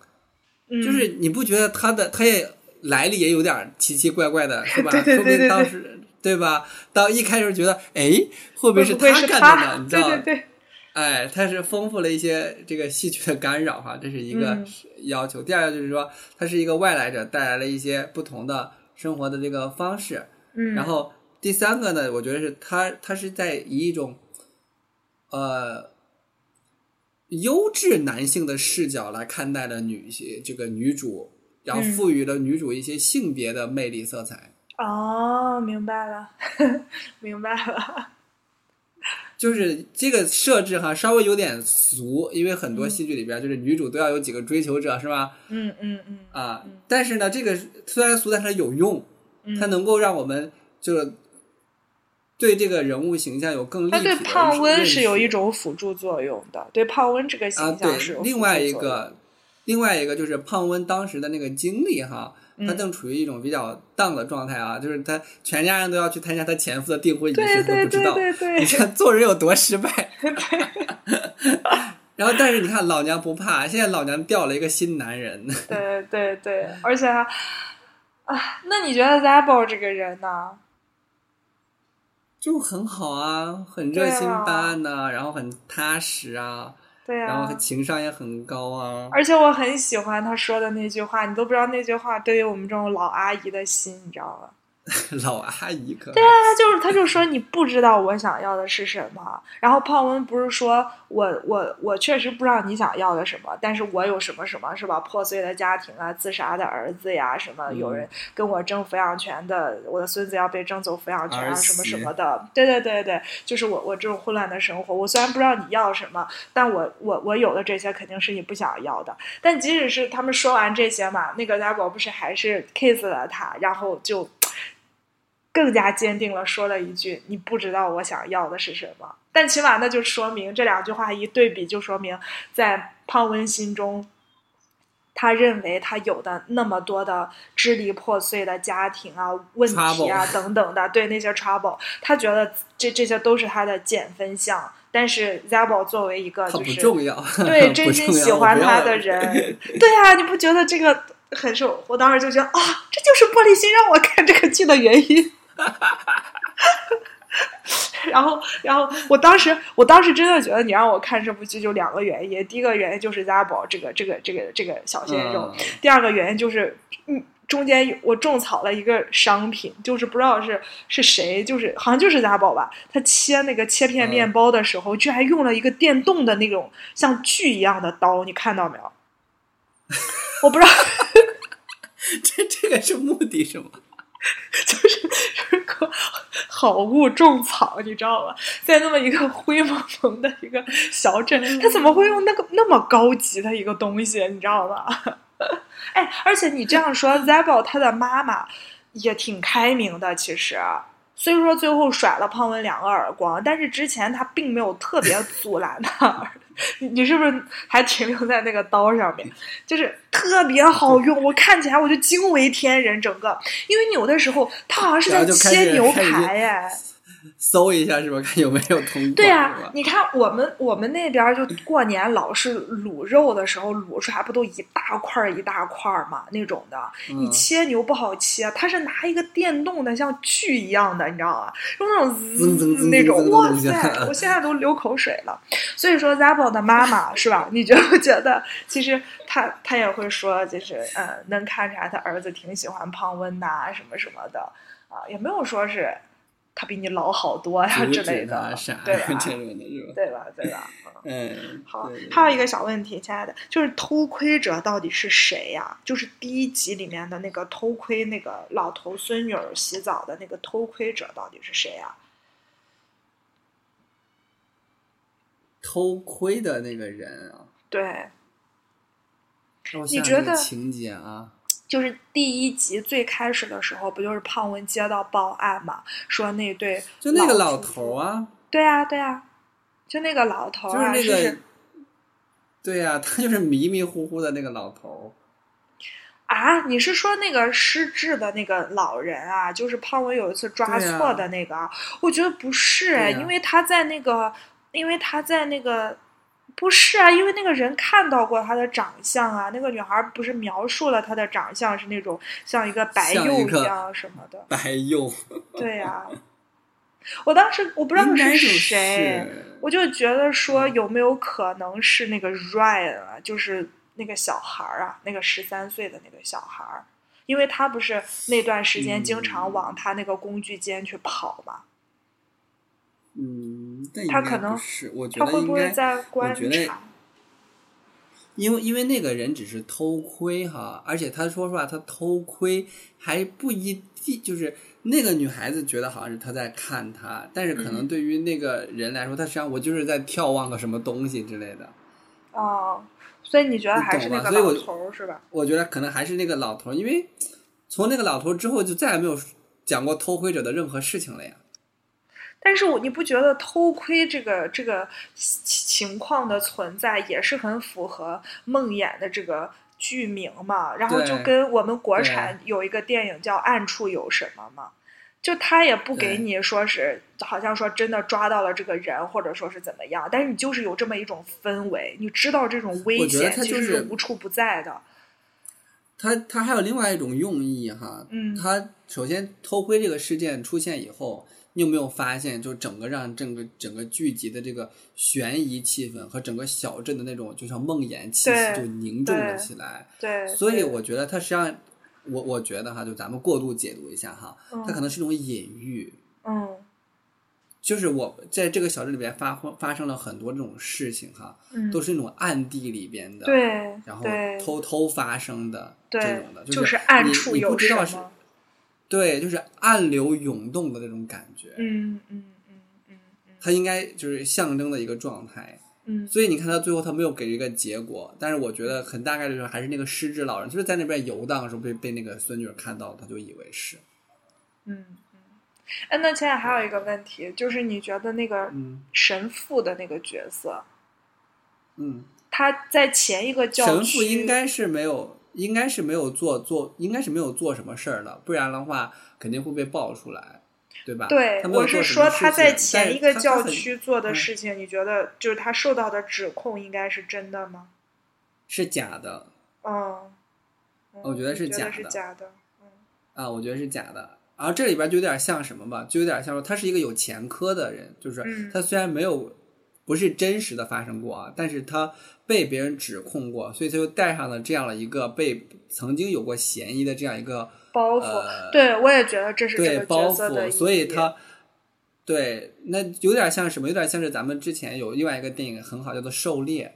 嗯，就是你不觉得他的他也来历也有点奇奇怪怪的，是吧？<laughs> 对对对说不定当时对吧？到一开始觉得，哎，会不会是会不会是干的呢？你知道？对对对，<laughs> 哎，它是丰富了一些这个戏剧的干扰哈，这是一个嗯要求。第二个就是说，他是一个外来者，带来了一些不同的生活的这个方式。嗯，然后第三个呢，我觉得是他他是在以一种呃优质男性的视角来看待了女性这个女主，然后嗯。赋予了女主一些性别的魅力色彩。哦，明白了，<laughs> 明白了，<laughs> 就是这个设置哈，稍微有点俗，因为很多戏剧里边就是女主都要有几个追求者，是吧？嗯嗯嗯啊，但是呢，这个虽然俗，但是它有用，嗯，它能够让我们就是对这个人物形象有更立它对体的胖温是有一种辅助作用的，对胖温这个啊，形象是另外一个，另外一个就是胖温当时的那个经历哈，他嗯正处于一种比较荡的状态啊，就是他全家人都要去参加他前夫的订婚仪式，都不知道，对对你看做人有多失败。<laughs> <laughs> 然后，但是你看老娘不怕，现在老娘掉了一个新男人，对 <laughs> 对对，而且还，啊，那你觉得 Zabel 这个人呢？就很好啊，很热心办案呐、然后很踏实啊，对啊然后，情商也很高啊。而且我很喜欢他说的那句话，你都不知道那句话对于我们这种老阿姨的心，你知道吗？<laughs> 老阿姨可对啊，他就是他就说你不知道我想要的是什么，然后胖温不是说我我我确实不知道你想要的什么，但是我有什么什么是吧？破碎的家庭啊，自杀的儿子呀，什么有人跟我争抚养权的，我的孙子要被争走抚养权啊，什么什么的，对对对对，就是我我这种混乱的生活，我虽然不知道你要什么，但我我我有的这些肯定是你不想要的，但即使是他们说完这些嘛，那个 l 宝不是还是 kiss 了他，然后就。更加坚定了说了一句：“你不知道我想要的是什么。”但起码那就说明这两句话一对比，就说明在胖温心中，他认为他有的那么多的支离破碎的家庭啊、问题啊 <laughs> 等等的，对那些 trouble，他觉得这这些都是他的减分项。但是 Zabel 作为一个他就是不重要，对 <laughs> 真心喜欢他的 <laughs> 人，对啊，你不觉得这个很受？我当时就觉得啊，这就是玻璃心让我看这个剧的原因。<laughs> 然后，然后我当时，我当时真的觉得你让我看这部剧就两个原因，第一个原因就是 Zabel 这个这个这个这个小鲜肉，嗯第二个原因就是，嗯，中间有我种草了一个商品，就是不知道是是谁，就是好像就是 Zabel 吧，他切那个切片嗯面包的时候，居然用了一个电动的那种像锯一样的刀，你看到没有？我不知道，<laughs> 这这个是目的是吗？<laughs> 就是就是个好物种草，你知道吗？在那么一个灰蒙蒙的一个小镇，他怎么会用那个那么高级的一个东西？你知道吗？<laughs> 哎，而且你这样说 z a b e l 他的妈妈也挺开明的，其实。虽说最后甩了胖文两个耳光，但是之前他并没有特别阻拦他。你 <laughs> 你是不是还停留在那个刀上面？就是特别好用，我看起来我就惊为天人。整个，因为你有的时候它好像是在切牛排耶。搜一下是吧？看有没有通过。对啊，你看我们我们那边儿就过年老是卤肉的时候，卤出来不都一大块儿一大块儿嘛那种的。你嗯切牛不好切，他是拿一个电动的像锯一样的，你知道吗？用那种滋滋滋那种，哇塞！我现在都流口水了。所以说 Zabel 的妈妈是吧？你觉不觉得其实他他也会说，就是呃，能看出来他儿子挺喜欢胖温呐、什么什么的啊，也没有说是他比你老好多呀之类的对吧？<laughs> 这种的是吧？对吧？对吧？嗯嗯，好，还有一个小问题，亲爱的，就是偷窥者到底是谁呀？就是第一集里面的那个偷窥那个老头孙女儿洗澡的那个偷窥者到底是谁呀？偷窥的那个人啊，对，你觉得情节啊？就是第一集最开始的时候，不就是胖文接到报案嘛，说那对就那个老头啊，对啊对啊，就那个老头啊就是啊，那个对呀、他就是迷迷糊糊的那个老头。啊，你是说那个失智的那个老人啊？就是胖文有一次抓错的那个啊？我觉得不是，因为他在那个，因为他在那个，不是啊，因为那个人看到过他的长相啊，那个女孩不是描述了他的长相是那种像一个白幼一样什么的，白幼，对呀、我当时我不知道是谁，我就觉得说有没有可能是那个 Ryan 啊，就是那个小孩儿啊，那个十三岁的那个小孩儿，因为他不是那段时间经常嗯。往他那个工具间去跑嘛，嗯，但应该他可能不是，我觉他会不会得应该，在观我觉得察？因为因为那个人只是偷窥哈，而且他说实话，他偷窥还不一定就是那个女孩子觉得好像是他在看她，但是可能对于那个人来说，他实际上我就是在眺望个什么东西之类的。哦，所以你觉得还是那个老头是吧？我觉得可能还是那个老头，因为从那个老头之后就再也没有讲过偷窥者的任何事情了呀。但是我你不觉得偷窥这个这个情况的存在也是很符合梦魇的这个？剧名嘛，然后就跟我们国产有一个电影叫《暗处有什么》嘛，就他也不给你说是好像说真的抓到了这个人，或者说是怎么样，但是你就是有这么一种氛围，你知道这种危险其实是无处不在的。他他还有另外一种用意哈，嗯，他首先偷窥这个事件出现以后。你有没有发现，就整个让整个整个剧集的这个悬疑气氛和整个小镇的那种就像梦魇气息就凝重了起来？对，所以我觉得它实际上，我我觉得哈，就咱们过度解读一下哈，它可能是一种隐喻。嗯，就是我在这个小镇里边发发生了很多这种事情哈，都是那种暗地里边的，对，然后偷偷发生的这种的，就是暗处有什么。对，就是暗流涌动的那种感觉。嗯嗯嗯嗯它应该就是象征的一个状态。嗯，所以你看，他最后他没有给一个结果，但是我觉得很大概率说还是那个失智老人，就是在那边游荡的时候被被那个孙女看到，他就以为是。嗯嗯。哎，那现在还有一个问题，就是你觉得那个神父的那个角色，嗯，他在前一个教神父应该是没有。应该是没有做做，应该是没有做什么事儿的，不然的话肯定会被爆出来，对吧？对，我是说他在前一个教区做的事情，你觉得就是他受到的指控应该是真的吗？是假的。嗯，我觉得是假的。假的。嗯。啊，我觉得是假的。然后这里边就有点像什么吧？就有点像说他是一个有前科的人，就是他虽然没有不是真实的发生过啊，但是他。被别人指控过，所以他就带上了这样的一个被曾经有过嫌疑的这样一个包袱。对，我也觉得这是对包袱，所以他对那有点像什么？有点像是咱们之前有另外一个电影很好，叫做《狩猎》。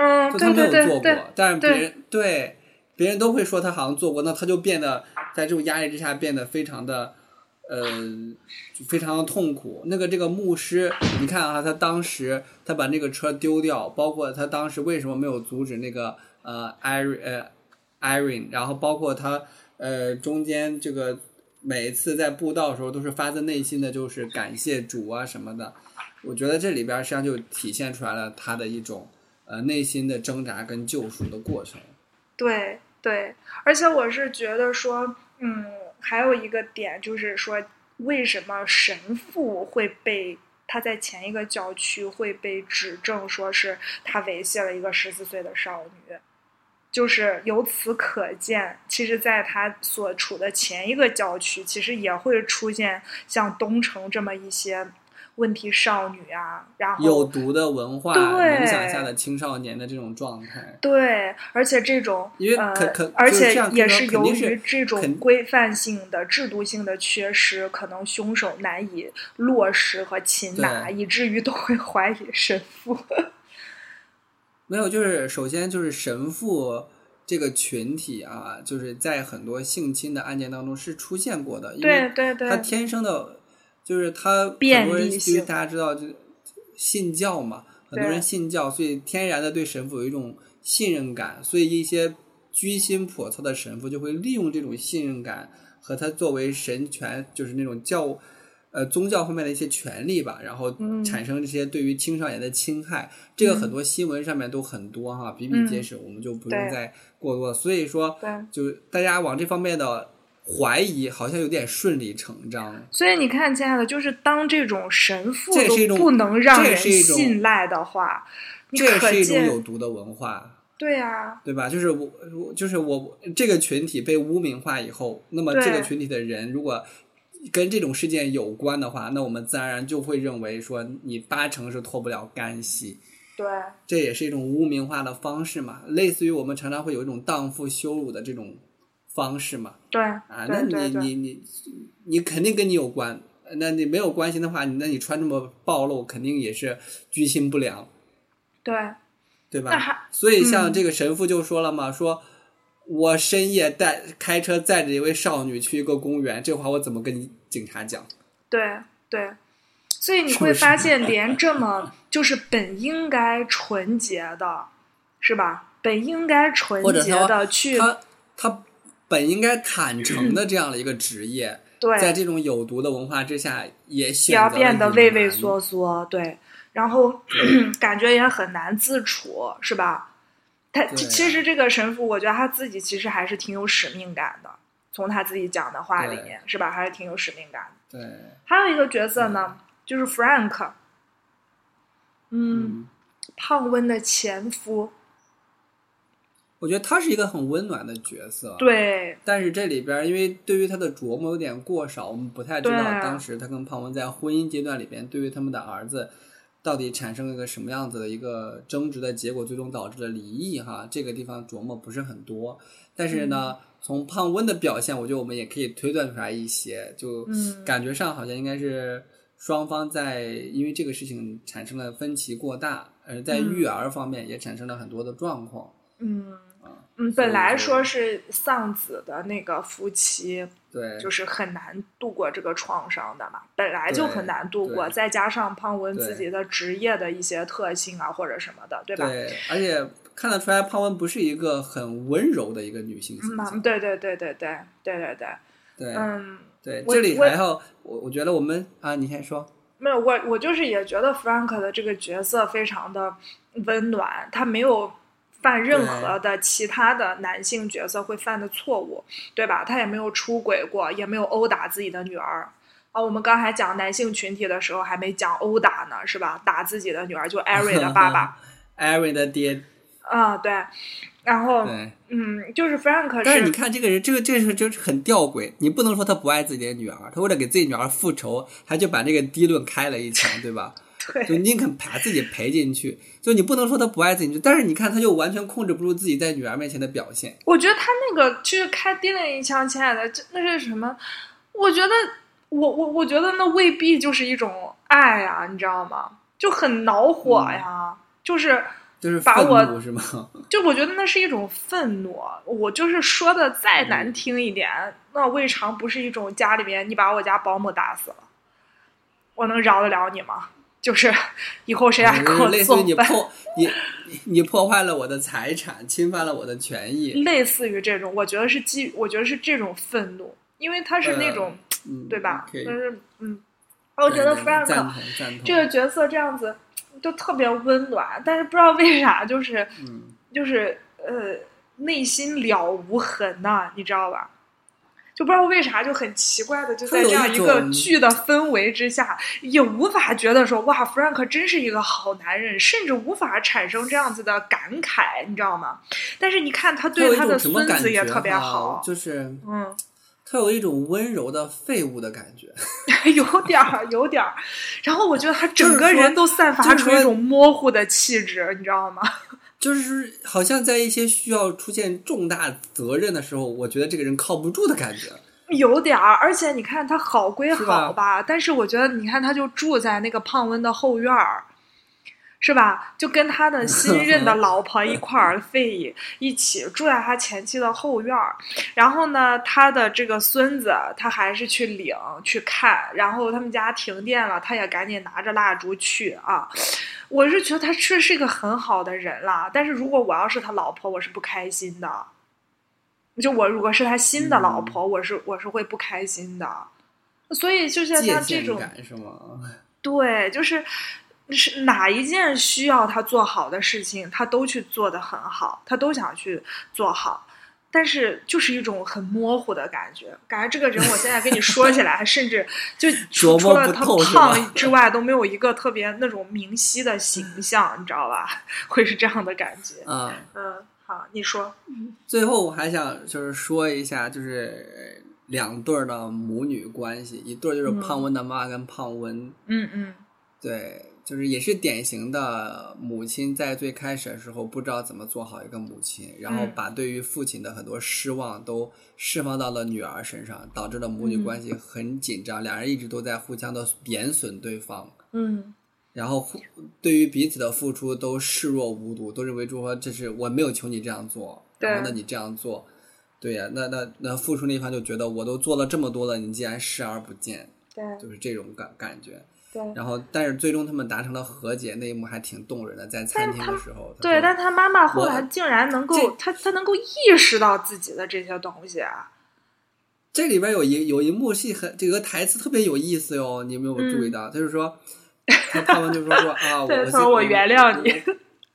嗯，就他没有做过，但是别人对别人都会说他好像做过，那他就变得在这种压力之下变得非常的。呃，非常的痛苦。那个这个牧师，你看啊，他当时他把那个车丢掉，包括他当时为什么没有阻止那个呃艾瑞呃艾瑞，然后包括他呃中间这个每一次在布道的时候都是发自内心的就是感谢主啊什么的。我觉得这里边实际上就体现出来了他的一种呃内心的挣扎跟救赎的过程。对对，而且我是觉得说，嗯。还有一个点就是说，为什么神父会被他在前一个教区会被指证说是他猥亵了一个十四岁的少女？就是由此可见，其实在他所处的前一个教区，其实也会出现像东城这么一些。问题少女啊，然后有毒的文化影响下的青少年的这种状态，对，而且这种因为可可，而且也是由于这种规范性的制度性的缺失，可能凶手难以落实和擒拿，以至于都会 <laughs> 怀疑神父。没有，就是首先就是神父这个群体啊，就是在很多性侵的案件当中是出现过的，因为他天生的。就是他很多人，其实大家知道，就信教嘛，很多人信教，所以天然的对神父有一种信任感，所以一些居心叵测的神父就会利用这种信任感和他作为神权，就是那种教呃宗教方面的一些权利吧，然后产生这些对于青少年的侵害。这个很多新闻上面都很多哈，比比皆是，我们就不用再过多。所以说，就大家往这方面的。怀疑好像有点顺理成章，所以你看，亲爱的，就是当这种神父都不能让人信赖的话，这也是一种有毒的文化。对呀，对吧？就是我，就是我这个群体被污名化以后，那么这个群体的人如果跟这种事件有关的话，那我们自然而然就会认为说你八成是脱不了干系。对，这也是一种污名化的方式嘛，类似于我们常常会有一种荡妇羞辱的这种。方式嘛，对啊，那你你你你肯定跟你有关，那你没有关系的话，那你穿这么暴露，肯定也是居心不良，对对吧？所以像这个神父就说了嘛，说我深夜带开车载着一位少女去一个公园，这话我怎么跟警察讲？对对，所以你会发现，连这么就是本应该纯洁的，是吧？本应该纯洁的去他他本应该坦诚的这样的一个职业，对，在这种有毒的文化之下，也也要变得畏畏缩缩，对，然后 <clears throat> 感觉也很难自处，是吧？他其实这个神父，我觉得他自己其实还是挺有使命感的，从他自己讲的话里面，是吧？还是挺有使命感的。对，还有一个角色呢，就是 Frank，嗯，胖温的前夫。我觉得他是一个很温暖的角色，对。但是这里边，因为对于他的琢磨有点过少，我们不太知道当时他跟胖温在婚姻阶段里边，对于他们的儿子。到底产生了一个什么样子的一个争执的结果，最终导致了离异？哈，这个地方琢磨不是很多。但是呢，从胖温的表现，我觉得我们也可以推断出来一些，就感觉上好像应该是双方在因为这个事情产生了分歧过大，而在育儿方面也产生了很多的状况。嗯。嗯，本来说是丧子的那个夫妻，对，就是很难度过这个创伤的嘛，本来就很难度过，再加上胖温自己的职业的一些特性啊，或者什么的，对吧？对，而且看得出来，胖温不是一个很温柔的一个女性形象。对对对对对对对对对，嗯，对，这里还要我我觉得我们啊，你先说，没有我我就是也觉得 Frank 的这个角色非常的温暖，他没有。犯任何的其他的男性角色会犯的错误，对吧？他也没有出轨过，也没有殴打自己的女儿啊。我们刚才讲男性群体的时候，还没讲殴打呢，是吧？打自己的女儿，就 <laughs> 艾瑞的爸爸，<laughs> 艾瑞的爹。啊，对。然后，嗯，就是 Frank。但是你看这个人，这个这是就是很吊诡。你不能说他不爱自己的女儿，他为了给自己女儿复仇，他就把这个低论开了一枪，对吧？就宁肯把自己赔进去，就你不能说他不爱自己，但是你看他就完全控制不住自己在女儿面前的表现。我觉得他那个就是开低了一枪，亲爱的，这那是什么？我觉得我我我觉得那未必就是一种爱啊，你知道吗？就很恼火呀，就是就是把我是吗？<laughs> 就我觉得那是一种愤怒。我就是说的再难听一点，那未尝不是一种家里面你把我家保姆打死了，我能饶得了你吗？就是以后谁还给我送你破你你破坏了我的财产，侵犯了我的权益，类似于这种，我觉得是基，我觉得是这种愤怒，因为他是那种，对吧？但是嗯，我觉得 Frank 这个角色这样子就特别温暖，但是不知道为啥，就是就是呃，内心了无痕呐，你知道吧？就不知道为啥就很奇怪的，就在这样一个剧的氛围之下，也无法觉得说哇，Frank 真是一个好男人，甚至无法产生这样子的感慨，你知道吗？但是你看他对他的孙子也特别好，就是嗯，<laughs> 他有一种温柔的废物的感觉，<laughs> 有点儿，有点儿。然后我觉得他整个人都散发出一种模糊的气质，你知道吗？就是好像在一些需要出现重大责任的时候，我觉得这个人靠不住的感觉，有点儿。而且你看他好归好吧，但是我觉得你看他就住在那个胖温的后院儿。是吧？就跟他的 <laughs> 新任的老婆一块儿费一起住在他前妻的后院儿，然后呢，他的这个孙子他还是去领去看，然后他们家停电了，他也赶紧拿着蜡烛去啊。我是觉得他确实是一个很好的人啦，但是如果我要是他老婆，我是不开心的。就我如果是他新的老婆，我是我是会不开心的。所以就像他这种，是吗？<laughs> 对，就是。是哪一件需要他做好的事情，他都去做的很好，他都想去做好，但是就是一种很模糊的感觉，感觉这个人我现在跟你说起来，<laughs> 甚至就除除了他胖之外，都没有一个特别那种明晰的形象，你知道吧？<laughs> 会是这样的感觉。嗯嗯，好，你说。最后我还想就是说一下，就是两对儿的母女关系，一对儿就是胖温的妈跟胖温。嗯嗯，对。就是也是典型的母亲在最开始的时候不知道怎么做好一个母亲，然后把对于父亲的很多失望都释放到了女儿身上，导致了母女关系很紧张，两人一直都在互相的贬损对方。嗯，然后对于彼此的付出都视若无睹，都认为说这是我没有求你这样做，然后那你这样做，对呀、那那那付出那一方就觉得我都做了这么多了，你竟然视而不见，对。就是这种感感觉。对然后，但是最终他们达成了和解，那一幕还挺动人的，在餐厅的时候。对，但他妈妈后来竟然能够，他他能够意识到自己的这些东西啊，这里边有一有一幕戏很这个台词特别有意思哟，你有没有注意到？就是说，他他们就说说啊，我原谅你，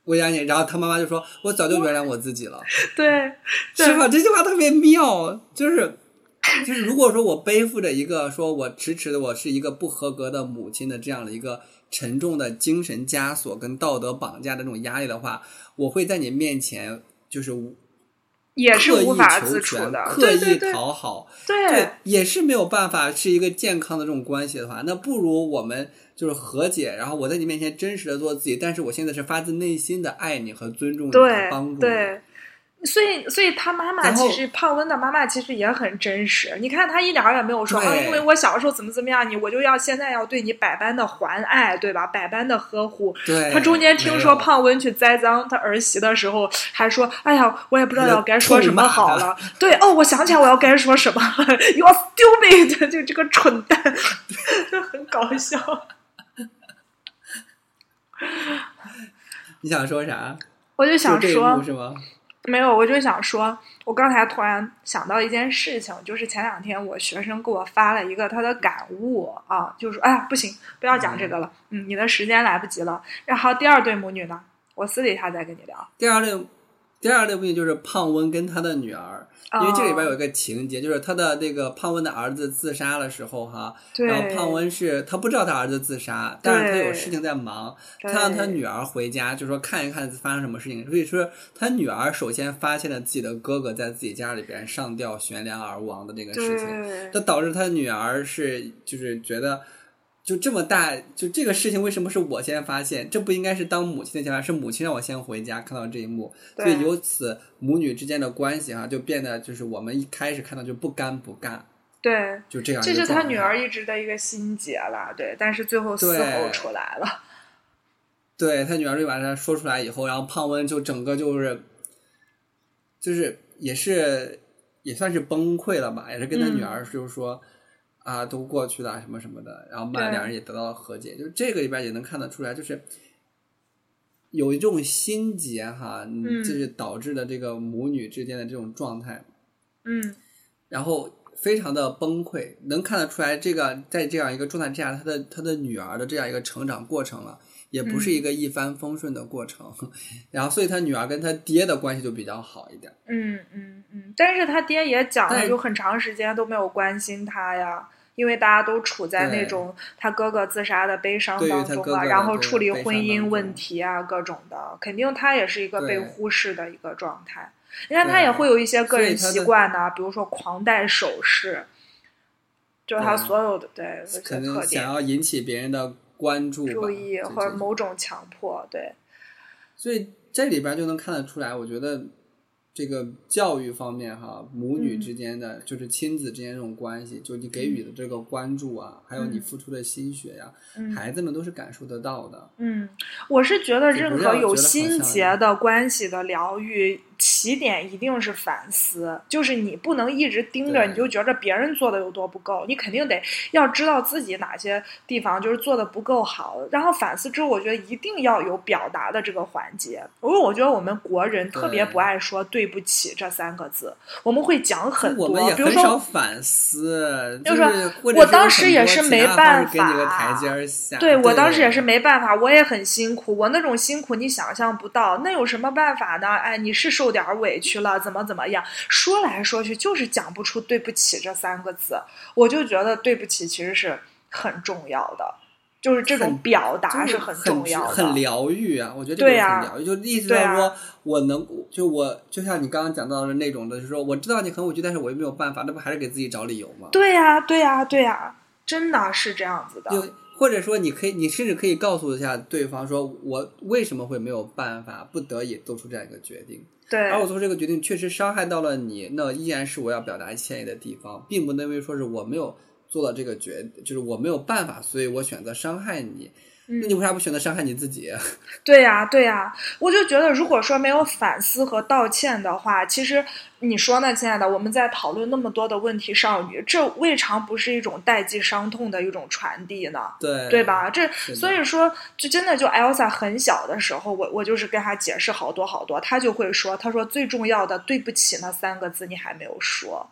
我原谅你。然后他妈妈就说，我早就原谅我自己了，对，对是吧？这句话特别妙，就是。就是如果说我背负着一个说我迟迟的我是一个不合格的母亲的这样的一个沉重的精神枷锁跟道德绑架的这种压力的话，我会在你面前就是也是无法求自处的，全刻意对对对讨好，对也是没有办法是一个健康的这种关系的话，那不如我们就是和解，然后我在你面前真实的做自己，但是我现在是发自内心的爱你和尊重你，帮助你。对。所以，所以他妈妈其实胖温的妈妈其实也很真实。你看，他一点儿也没有说啊，因为我小时候怎么怎么样，你我就要现在要对你百般的还爱，对吧？百般的呵护。对他中间听说胖温去栽赃他儿媳的时候，还说：“哎呀，我也不知道要该说什么好了。”对，哦，我想起来我要该说什么了，<laughs> You are stupid，<laughs> 就这个蠢蛋，<laughs> 就很搞笑。你想说啥？我就想说幕，是吗？没有，我就想说，我刚才突然想到一件事情，就是前两天我学生给我发了一个他的感悟啊，就是说，哎呀，不行，不要讲这个了，嗯，你的时间来不及了。然后第二对母女呢，我私底下再跟你聊。第二类，第二类部分就是胖温跟他的女儿，因为这里边有一个情节，就是他的那个胖温的儿子自杀的时候哈，然后胖温是他不知道他儿子自杀，但是他有事情在忙，他让他女儿回家，就说看一看发生什么事情。所以说，他女儿首先发现了自己的哥哥在自己家里边上吊悬梁而亡的这个事情，对这导致他女儿是就是觉得。就这么大，就这个事情为什么是我先发现？这不应该是当母亲的想法，是母亲让我先回家看到这一幕，所以对由此母女之间的关系哈、就变得就是我们一开始看到就不干不干，对，就这样这是他女儿一直的一个心结了，对，但是最后嘶对吼出来了，<laughs> 对他女儿就把他说出来以后，然后胖温就整个就是，就是也是也算是崩溃了吧，也是跟他嗯。女儿就是说、啊都过去了什么什么的，然后慢对。两人也得到了和解，就是这个里边也能看得出来，就是有一种心结哈，嗯就是导致的这个母女之间的这种状态，嗯，然后非常的崩溃，能看得出来，这个在这样一个状态之下，他的他的女儿的这样一个成长过程了，也不是一个一帆风顺的过程。<laughs> 然后，所以他女儿跟他爹的关系就比较好一点。嗯嗯嗯，但是他爹也讲了，但是有很长时间都没有关心他呀，因为大家都处在那种他哥哥自杀的悲伤当中啊，哥哥然后处理婚姻问题啊，各种的，肯定他也是一个被忽视的一个状态。你看，他也会有一些个人习惯呐、比如说狂戴首饰，就是他所有的对想要引起别人的关注，注意就或者某种强迫，对，所以这里边就能看得出来，我觉得这个教育方面哈，母女嗯。之间的、就是亲子之间这种关系，就你给予的这个关注啊，还有你嗯。付出的心血呀、嗯。孩子们都是感受得到的。嗯，我是觉得任何有心结的关系的疗愈，起点一定是反思，就是你不能一直盯着，你就觉着别人做的有多不够，你肯定得要知道自己哪些地方就是做的不够好，然后反思之后，我觉得一定要有表达的这个环节，因为我觉得我们国人特别不爱说对不起这三个字，我们会讲很多，比如说反思，就就是我当时也是没办式给你个法台阶下。对我当时也是没办法，我也很辛苦，我那种辛苦你想象不到，那有什么办法呢？哎，你是受点儿委屈了，怎么怎么样？说来说去就是讲不出对不起这三个字，我就觉得对不起其实是很重要的，就是这种表达是很很重要的，很疗愈啊！我觉得这个很疗愈，就意思对啊到说，我能就我就像你刚刚讲到的那种的，就是说我知道你很委屈，但是我又没有办法，那不还是给自己找理由吗？对呀、对呀、对呀、真的是这样子的。就或者说，你可以，你甚至可以告诉一下对方，说我为什么会没有办法，不得已做出这样一个决定，对而我做出这个决定确实伤害到了你，那依然是我要表达歉意的地方，并不能因为说是我没有做到这个决，就是我没有办法，所以我选择伤害你。那你为啥不选择伤害你自己？<laughs> 对呀，对呀，我就觉得，如果说没有反思和道歉的话，其实你说呢，亲爱的，我们在讨论那么多的问题少女，这未尝不是一种代际伤痛的一种传递呢？对，对吧？这所以说，就真的就 Elsa 很小的时候，我我就是跟她解释好多好多，她就会说，她说最重要的对不起那三个字你还没有说。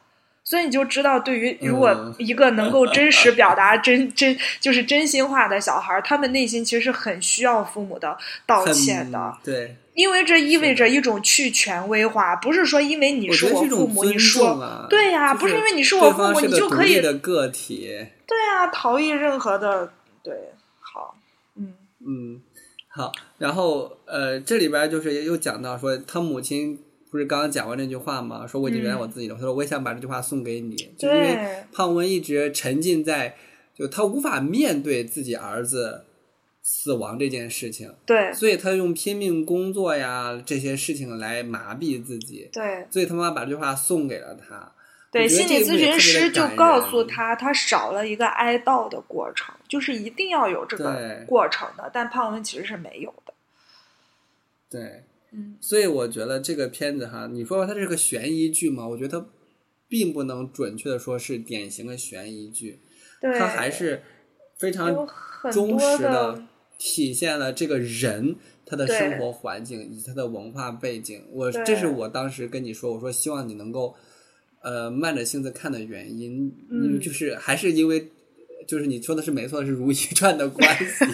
所以你就知道，对于如果一个能够真实表达真真就是真心话的小孩，他们内心其实是很需要父母的道歉的。对，因为这意味着一种去权威化，不是说因为你是我父母，你说对呀，不是因为你是我父母，你就可以的个体。对呀，逃逸任何的对。好，嗯嗯，好。然后呃，这里边就是又讲到说他母亲。不是刚刚讲过那句话吗？说我已经原谅我自己了。他说我也想把这句话送给你，就因为胖文一直沉浸在，就他无法面对自己儿子死亡这件事情，对，所以他用拼命工作呀这些事情来麻痹自己，对，所以他妈把这句话送给了他。对，心理咨询师就告诉他，他少了一个哀悼的过程，就是一定要有这个过程的，但胖文其实是没有的。对。嗯，所以我觉得这个片子哈，你说它是个悬疑剧吗？我觉得它并不能准确的说是典型的悬疑剧，它还是非常忠实的体现了这个人他的生活环境以及他的文化背景。我这是我当时跟你说，我说希望你能够呃慢着性子看的原因，嗯，就是还是因为。就是你说的是没错，是如懿传的关系，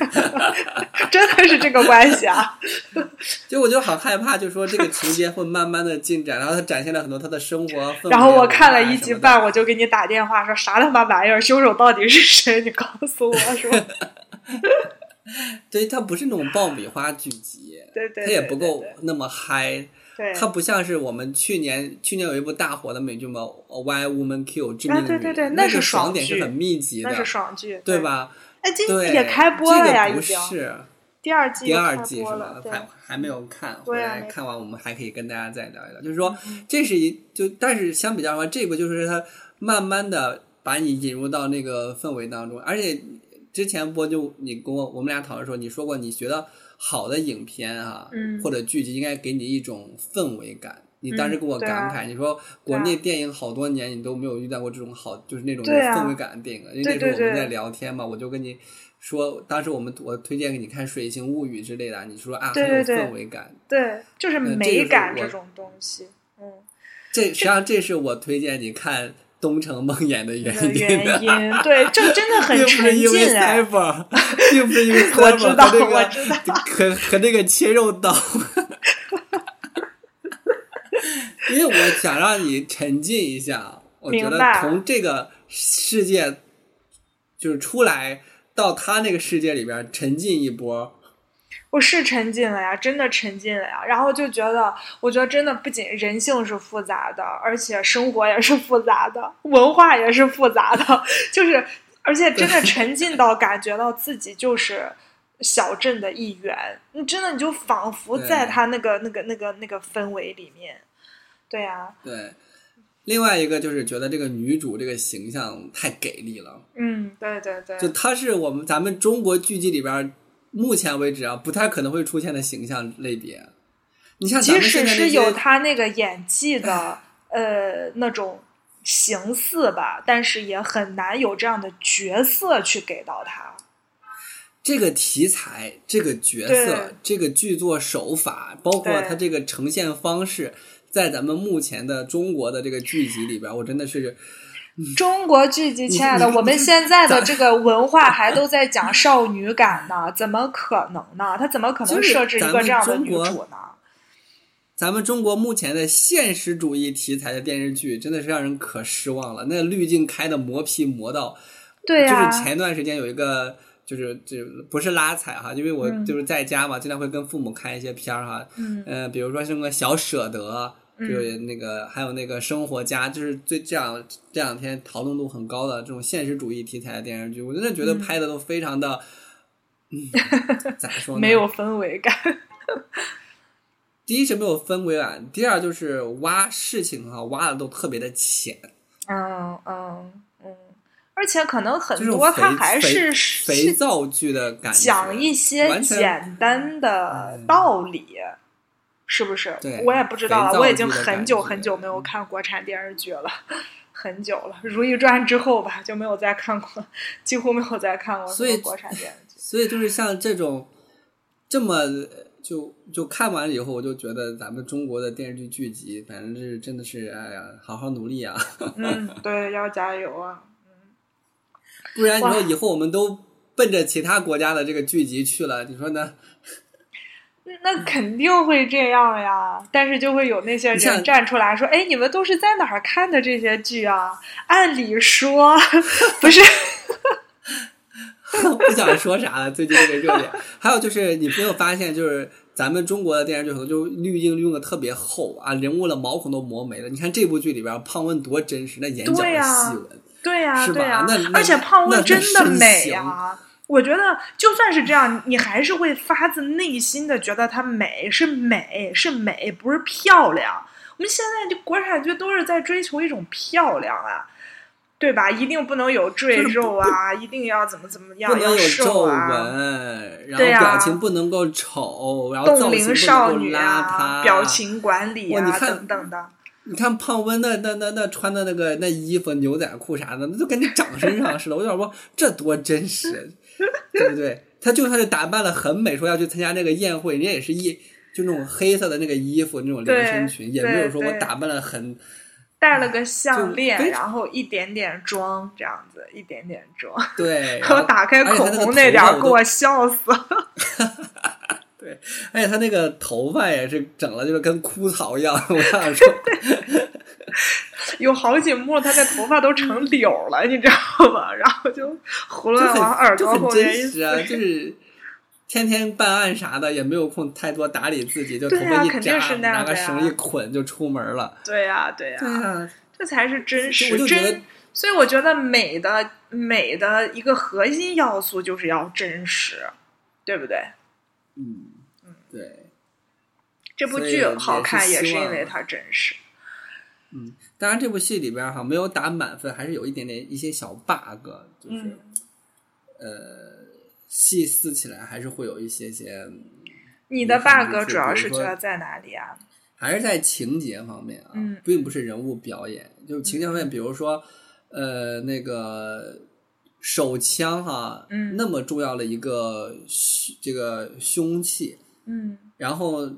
<laughs> 真的是这个关系啊！<laughs> 就我就好害怕，就说这个情节会慢慢的进展，然后他展现了很多他的生活。然后我看了一集半，我就给你打电话说啥他妈玩意儿，凶手到底是谁？你告诉我，是吧？对，他不是那种爆米花剧集，对对，他也不够那么嗨。它不像是我们去年去年有一部大火的美剧嘛，《Why Woman Kill》致命女，对对对，那是爽点是很密集的，那是爽剧，对吧？哎，今也开播了呀，已经。第二季，第二季是吧？还还没有看，回来看完我们还可以跟大家再聊一聊。就是说，这是一就，但是相比较的话，这部就是它慢慢的把你引入到那个氛围当中，而且之前播就你跟我我们俩讨论说，你说过你觉得。好的影片啊，或者剧集应该给你一种氛围感。你当时给我感慨，你说国内电影好多年你都没有遇到过这种好，就是那种氛围感的电影。因为那时候我们在聊天嘛，我就跟你说，当时我们我推荐给你看《水形物语》之类的，你说啊很有氛围感，对，就是美感这种东西。嗯，这实际上这是我推荐你看。东城梦魇的原因，原因对，这真的很沉浸哎，并不是因为 <laughs> 我知道，我知道，和和那个切肉刀，<laughs> 因为我想让你沉浸一下，我觉得从这个世界就是出来到他那个世界里边沉浸一波。我是沉浸了呀，真的沉浸了呀，然后就觉得，我觉得真的不仅人性是复杂的，而且生活也是复杂的，文化也是复杂的，<laughs> 就是，而且真的沉浸到感觉到自己就是小镇的一员，你真的你就仿佛在他那个那个那个那个氛围里面，对呀，对，另外一个就是觉得这个女主这个形象太给力了，嗯，对对对，就她是我们咱们中国剧集里边。目前为止啊，不太可能会出现的形象类别。你像即使是有他那个演技的呃那种形似吧，但是也很难有这样的角色去给到他。这个题材、这个角色、这个剧作手法，包括他这个呈现方式，在咱们目前的中国的这个剧集里边，我真的是。中国剧集，亲爱的，我们现在的 <laughs> 这个文化还都在讲少女感呢，怎么可能呢？他怎么可能设置一个这样的女主呢？咱们中国目前的现实主义题材的电视剧，真的是让人可失望了。那滤镜开的磨皮磨到，对呀，就是前段时间有一个，就是就不是拉踩哈，因为我就是在家嘛，经常会跟父母看一些片儿哈，嗯，比如说什么小舍得。就是那个，还有那个生活家，就是最这样这两天讨论度很高的这种现实主义题材的电视剧，我真的觉得拍的都非常的，<laughs> 嗯，咋说呢？没有氛围感。<laughs> 第一是没有氛围感，第二就是挖事情哈，挖的都特别的浅。嗯嗯嗯，而而且可能很多它还是肥肥皂剧的感觉，讲一些简单的道理，是不是？我也不知道了，我已经很久很久没有看国产电视剧了，很久了，《如懿传》之后吧就没有再看过，几乎没有再看过所以国产电视剧。所以就是像这种这么就就看完了以后，我就觉得咱们中国的电视剧剧集，反正是真的是哎呀，好好努力啊！嗯，对，要加油啊！嗯不然你说以后我们都奔着其他国家的这个剧集去了，你说呢？那肯定会这样呀，但是就会有那些人站出来说：“哎，你们都是在哪儿看的这些剧啊？”按理说 <laughs> 不是，不想说啥了，最近这个热点。还有就是，你没有发现，就是咱们中国的电视剧可能就滤镜用的特别厚啊，人物的毛孔都磨没了。你看这部剧里边，胖温多真实，那眼角的细纹。对呀、是吧对呀、那那而且胖温真的美形呀、我觉得就算是这样，你还是会发自内心的觉得她美，是美，是美，不是漂亮。我们现在这国产剧都是在追求一种漂亮啊，对吧？一定不能有赘肉啊，一定要怎么怎么样，不能有要瘦皱啊。纹，然后表情不能够丑，然后冻龄少不能够女啊，表。情管理啊等等的，你看胖温那那那那穿的那个那衣服牛仔裤啥的，那就跟你长身上似的。我就想说，这多真实，对不对？他就算是打扮的很美，说要去参加那个宴会，人家也是一就那种黑色的那个衣服，那种连身裙，也没有说我打扮的很。戴了个项链，非然后一点点妆，这样子一点点妆。对，<laughs> 然后打开口红那点儿，给我笑死了。<laughs> 对，而且他那个头发也是整了，就是跟枯草一样。我想说，<laughs> 有好几幕，他的头发都成绺了，你知道吗？然后就胡乱往耳朵后面一实啊，塞。就是天天办案啥的，也没有空太多打理自己，就头发一扎，肯定是那样拿个绳一捆就出门了。对呀、对呀、对呀、这才是真我实真。所以我觉得美的美的一个核心要素就是要真实，对不对？嗯，对，这部剧好看也是因为它真实。嗯，当然这部戏里边哈没有打满分，还是有一点点一些小 bug，就是、嗯呃，细思起来还是会有一些些，你的 bug 主要是觉得在哪里啊？还是在情节方面啊，嗯并不是人物表演，就是情节方面，比如说呃那个手枪哈，嗯那么重要的一个这个凶器，嗯，然后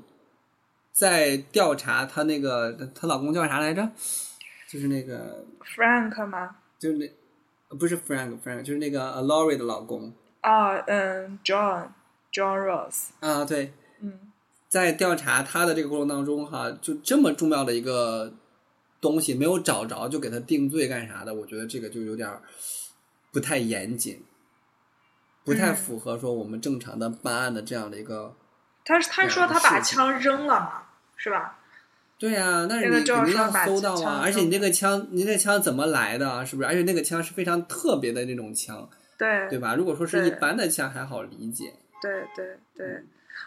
在调查她那个她老公叫啥来着？就是那个 Frank 吗？就是那呃不是 Frank Frank，就是那个 Lori 的老公啊，嗯，John John Ross，啊，对，嗯在调查他的这个过程当中哈，就这么重要的一个东西没有找着，就给他定罪干啥的？我觉得这个就有点儿不太严谨，不太嗯符合说我们正常的办案的这样的一个。他他说他把枪扔了嘛，是吧？对呀、那你肯定要搜到啊！而且你扔那个枪，你那枪怎么来的啊？是不是？而且那个枪是非常特别的那种枪，对对吧？如果说是一般的枪还好理解，对对对，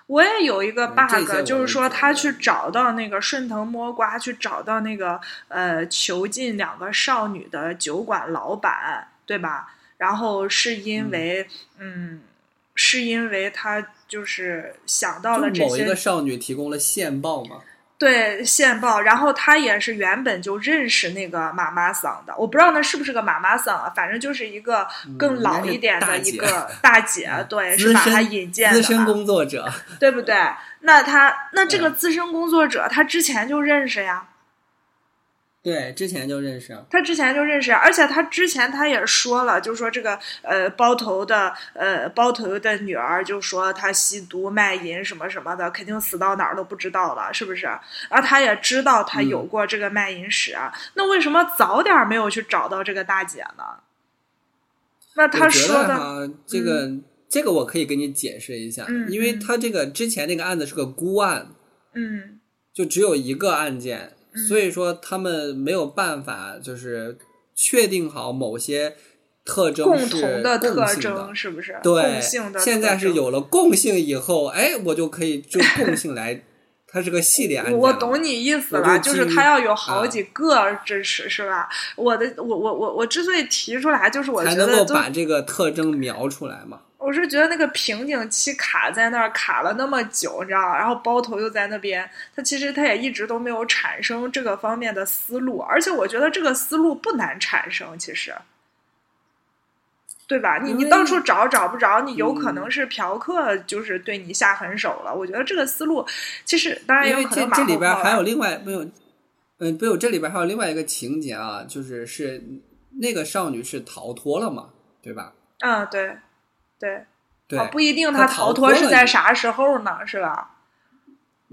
我也有一个 bug，我就是说他去找到那个顺藤摸瓜，去找到那个呃囚禁两个少女的酒馆老板，对吧？然后是因为嗯是因为他就是想到了这某一个些少女提供了线报吗。对线报，然后他也是原本就认识那个妈妈桑的，我不知道那是不是个妈妈桑啊，反正就是一个更老一点的一个 <laughs> 大姐，对，是把他引荐的资深工作者，对不对？那他那这个嗯资深工作者，他之前就认识呀，对，之前就认识啊。他之前就认识，而且他之前他也说了，就说这个呃包头的呃包头的女儿，就说他吸毒卖淫什么什么的，肯定死到哪儿都不知道了，是不是？而他也知道他有嗯过这个卖淫史啊，那为什么早点没有去找到这个大姐呢？那他说的，这个、这个我可以给你解释一下，嗯因为嗯他这个之前那个案子是个孤案，嗯就只有一个案件，嗯所以说他们没有办法就是确定好某些特征共是同的特征是不是？对共性的，现在是有了共性以后，哎，我就可以就共性来它是个系列案件。我懂你意思了，就是它要有好几个支持，是吧？我的，我我我我之所以提出来，就是我才能够把这个特征描出来嘛。我是觉得那个瓶颈期卡在那儿卡了那么久，你知道然后包头又在那边，他其实他也一直都没有产生这个方面的思路，而且我觉得这个思路不难产生，其实。对吧？你你到处找找不着，你有可能是嫖客就是对你下狠手了。我觉得这个思路其实当然因为这这里边还有另外没有，嗯，不有这里边还有另外一个情节啊，就是是那个少女是逃脱了嘛，对吧？嗯，对对对，不一定他逃脱是在啥时候呢？是吧？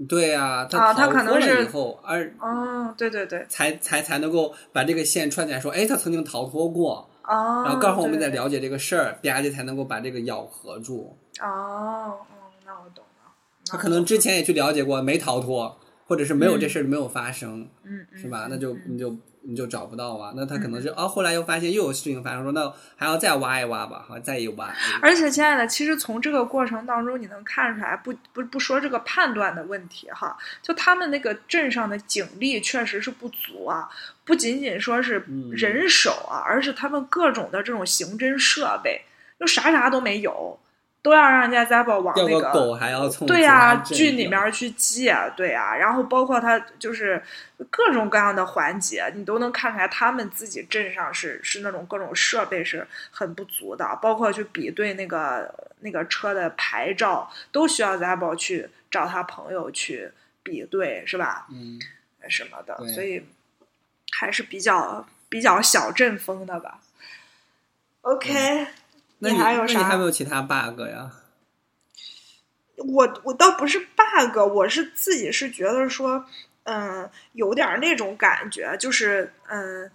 对呀，他逃脱了以后，而哦，对对对，才才才能够把这个线串起来，说，哎，他曾经逃脱过。哦，然后刚好我们在了解这个事儿，吧唧才能够把这个咬合住。哦，嗯，那我懂了。他可能之前也去了解过，没逃脱，或者是没有这事儿没有发生，嗯，是吧？那就你就。你就找不到啊？那他可能是啊，后来又发现又有事情发生，说那还要再挖一挖吧，好，再一挖。<laughs> 而且，亲爱的，其实从这个过程当中，你能看出来，不不不说这个判断的问题哈，就他们那个镇上的警力确实是不足啊，不仅仅说是人手啊，而是他们各种的这种刑侦设备，就啥啥都没有。都要让人家 Zabel 往那个狗还要从对呀剧里面去借，对呀，然后包括他就是各种各样的环节，你都能看出来他们自己镇上是是那种各种设备是很不足的，包括去比对那个那个车的牌照，都需要 Zabel 去找他朋友去比对，是吧？嗯，什么的，所以还是比较比较小镇风的吧。OK。那你还有啥？还有没有其他 bug 呀？我我倒不是 bug，我是自己是觉得说，嗯，有点那种感觉，就是嗯，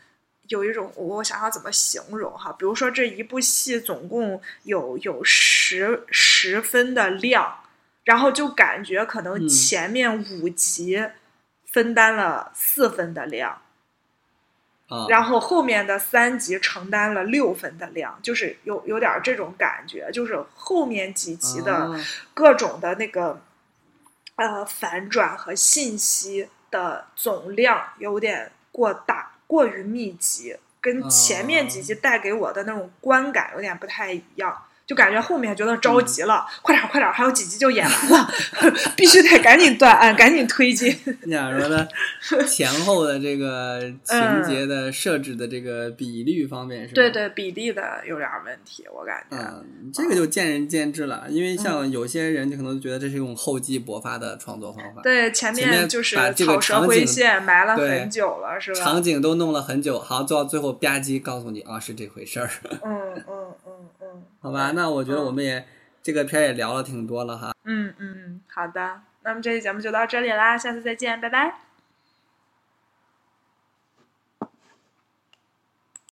有一种我想想怎么形容哈，比如说这一部戏总共有有十十分的量，然后就感觉可能前面五集分担了四分的量。然后后面的三集承担了六分的量，就是有有点这种感觉，就是后面几集的各种的那个呃反转和信息的总量有点过大，过于密集，跟前面几集带给我的那种观感有点不太一样。就感觉后面觉得着急了，快点快点，还有几集就演完 <laughs> 了，必须得赶紧断案，赶紧推进。你想说的 <laughs> 前后的这个情节的设置的这个比率方面是？对对，比例的有点问题，我感觉。嗯，这个就见仁见智了，因为像有些人就可能觉得这是一种厚积薄发的创作方法。对，前面就是这个蛇灰线埋了很久了，是吧？场景都弄了很久，好做到最后吧唧告诉你啊，是这回事儿。嗯嗯嗯嗯，好吧。那我觉得我们也这个片也聊了挺多了哈。嗯嗯，好的，那么这期节目就到这里啦，下次再见，拜拜。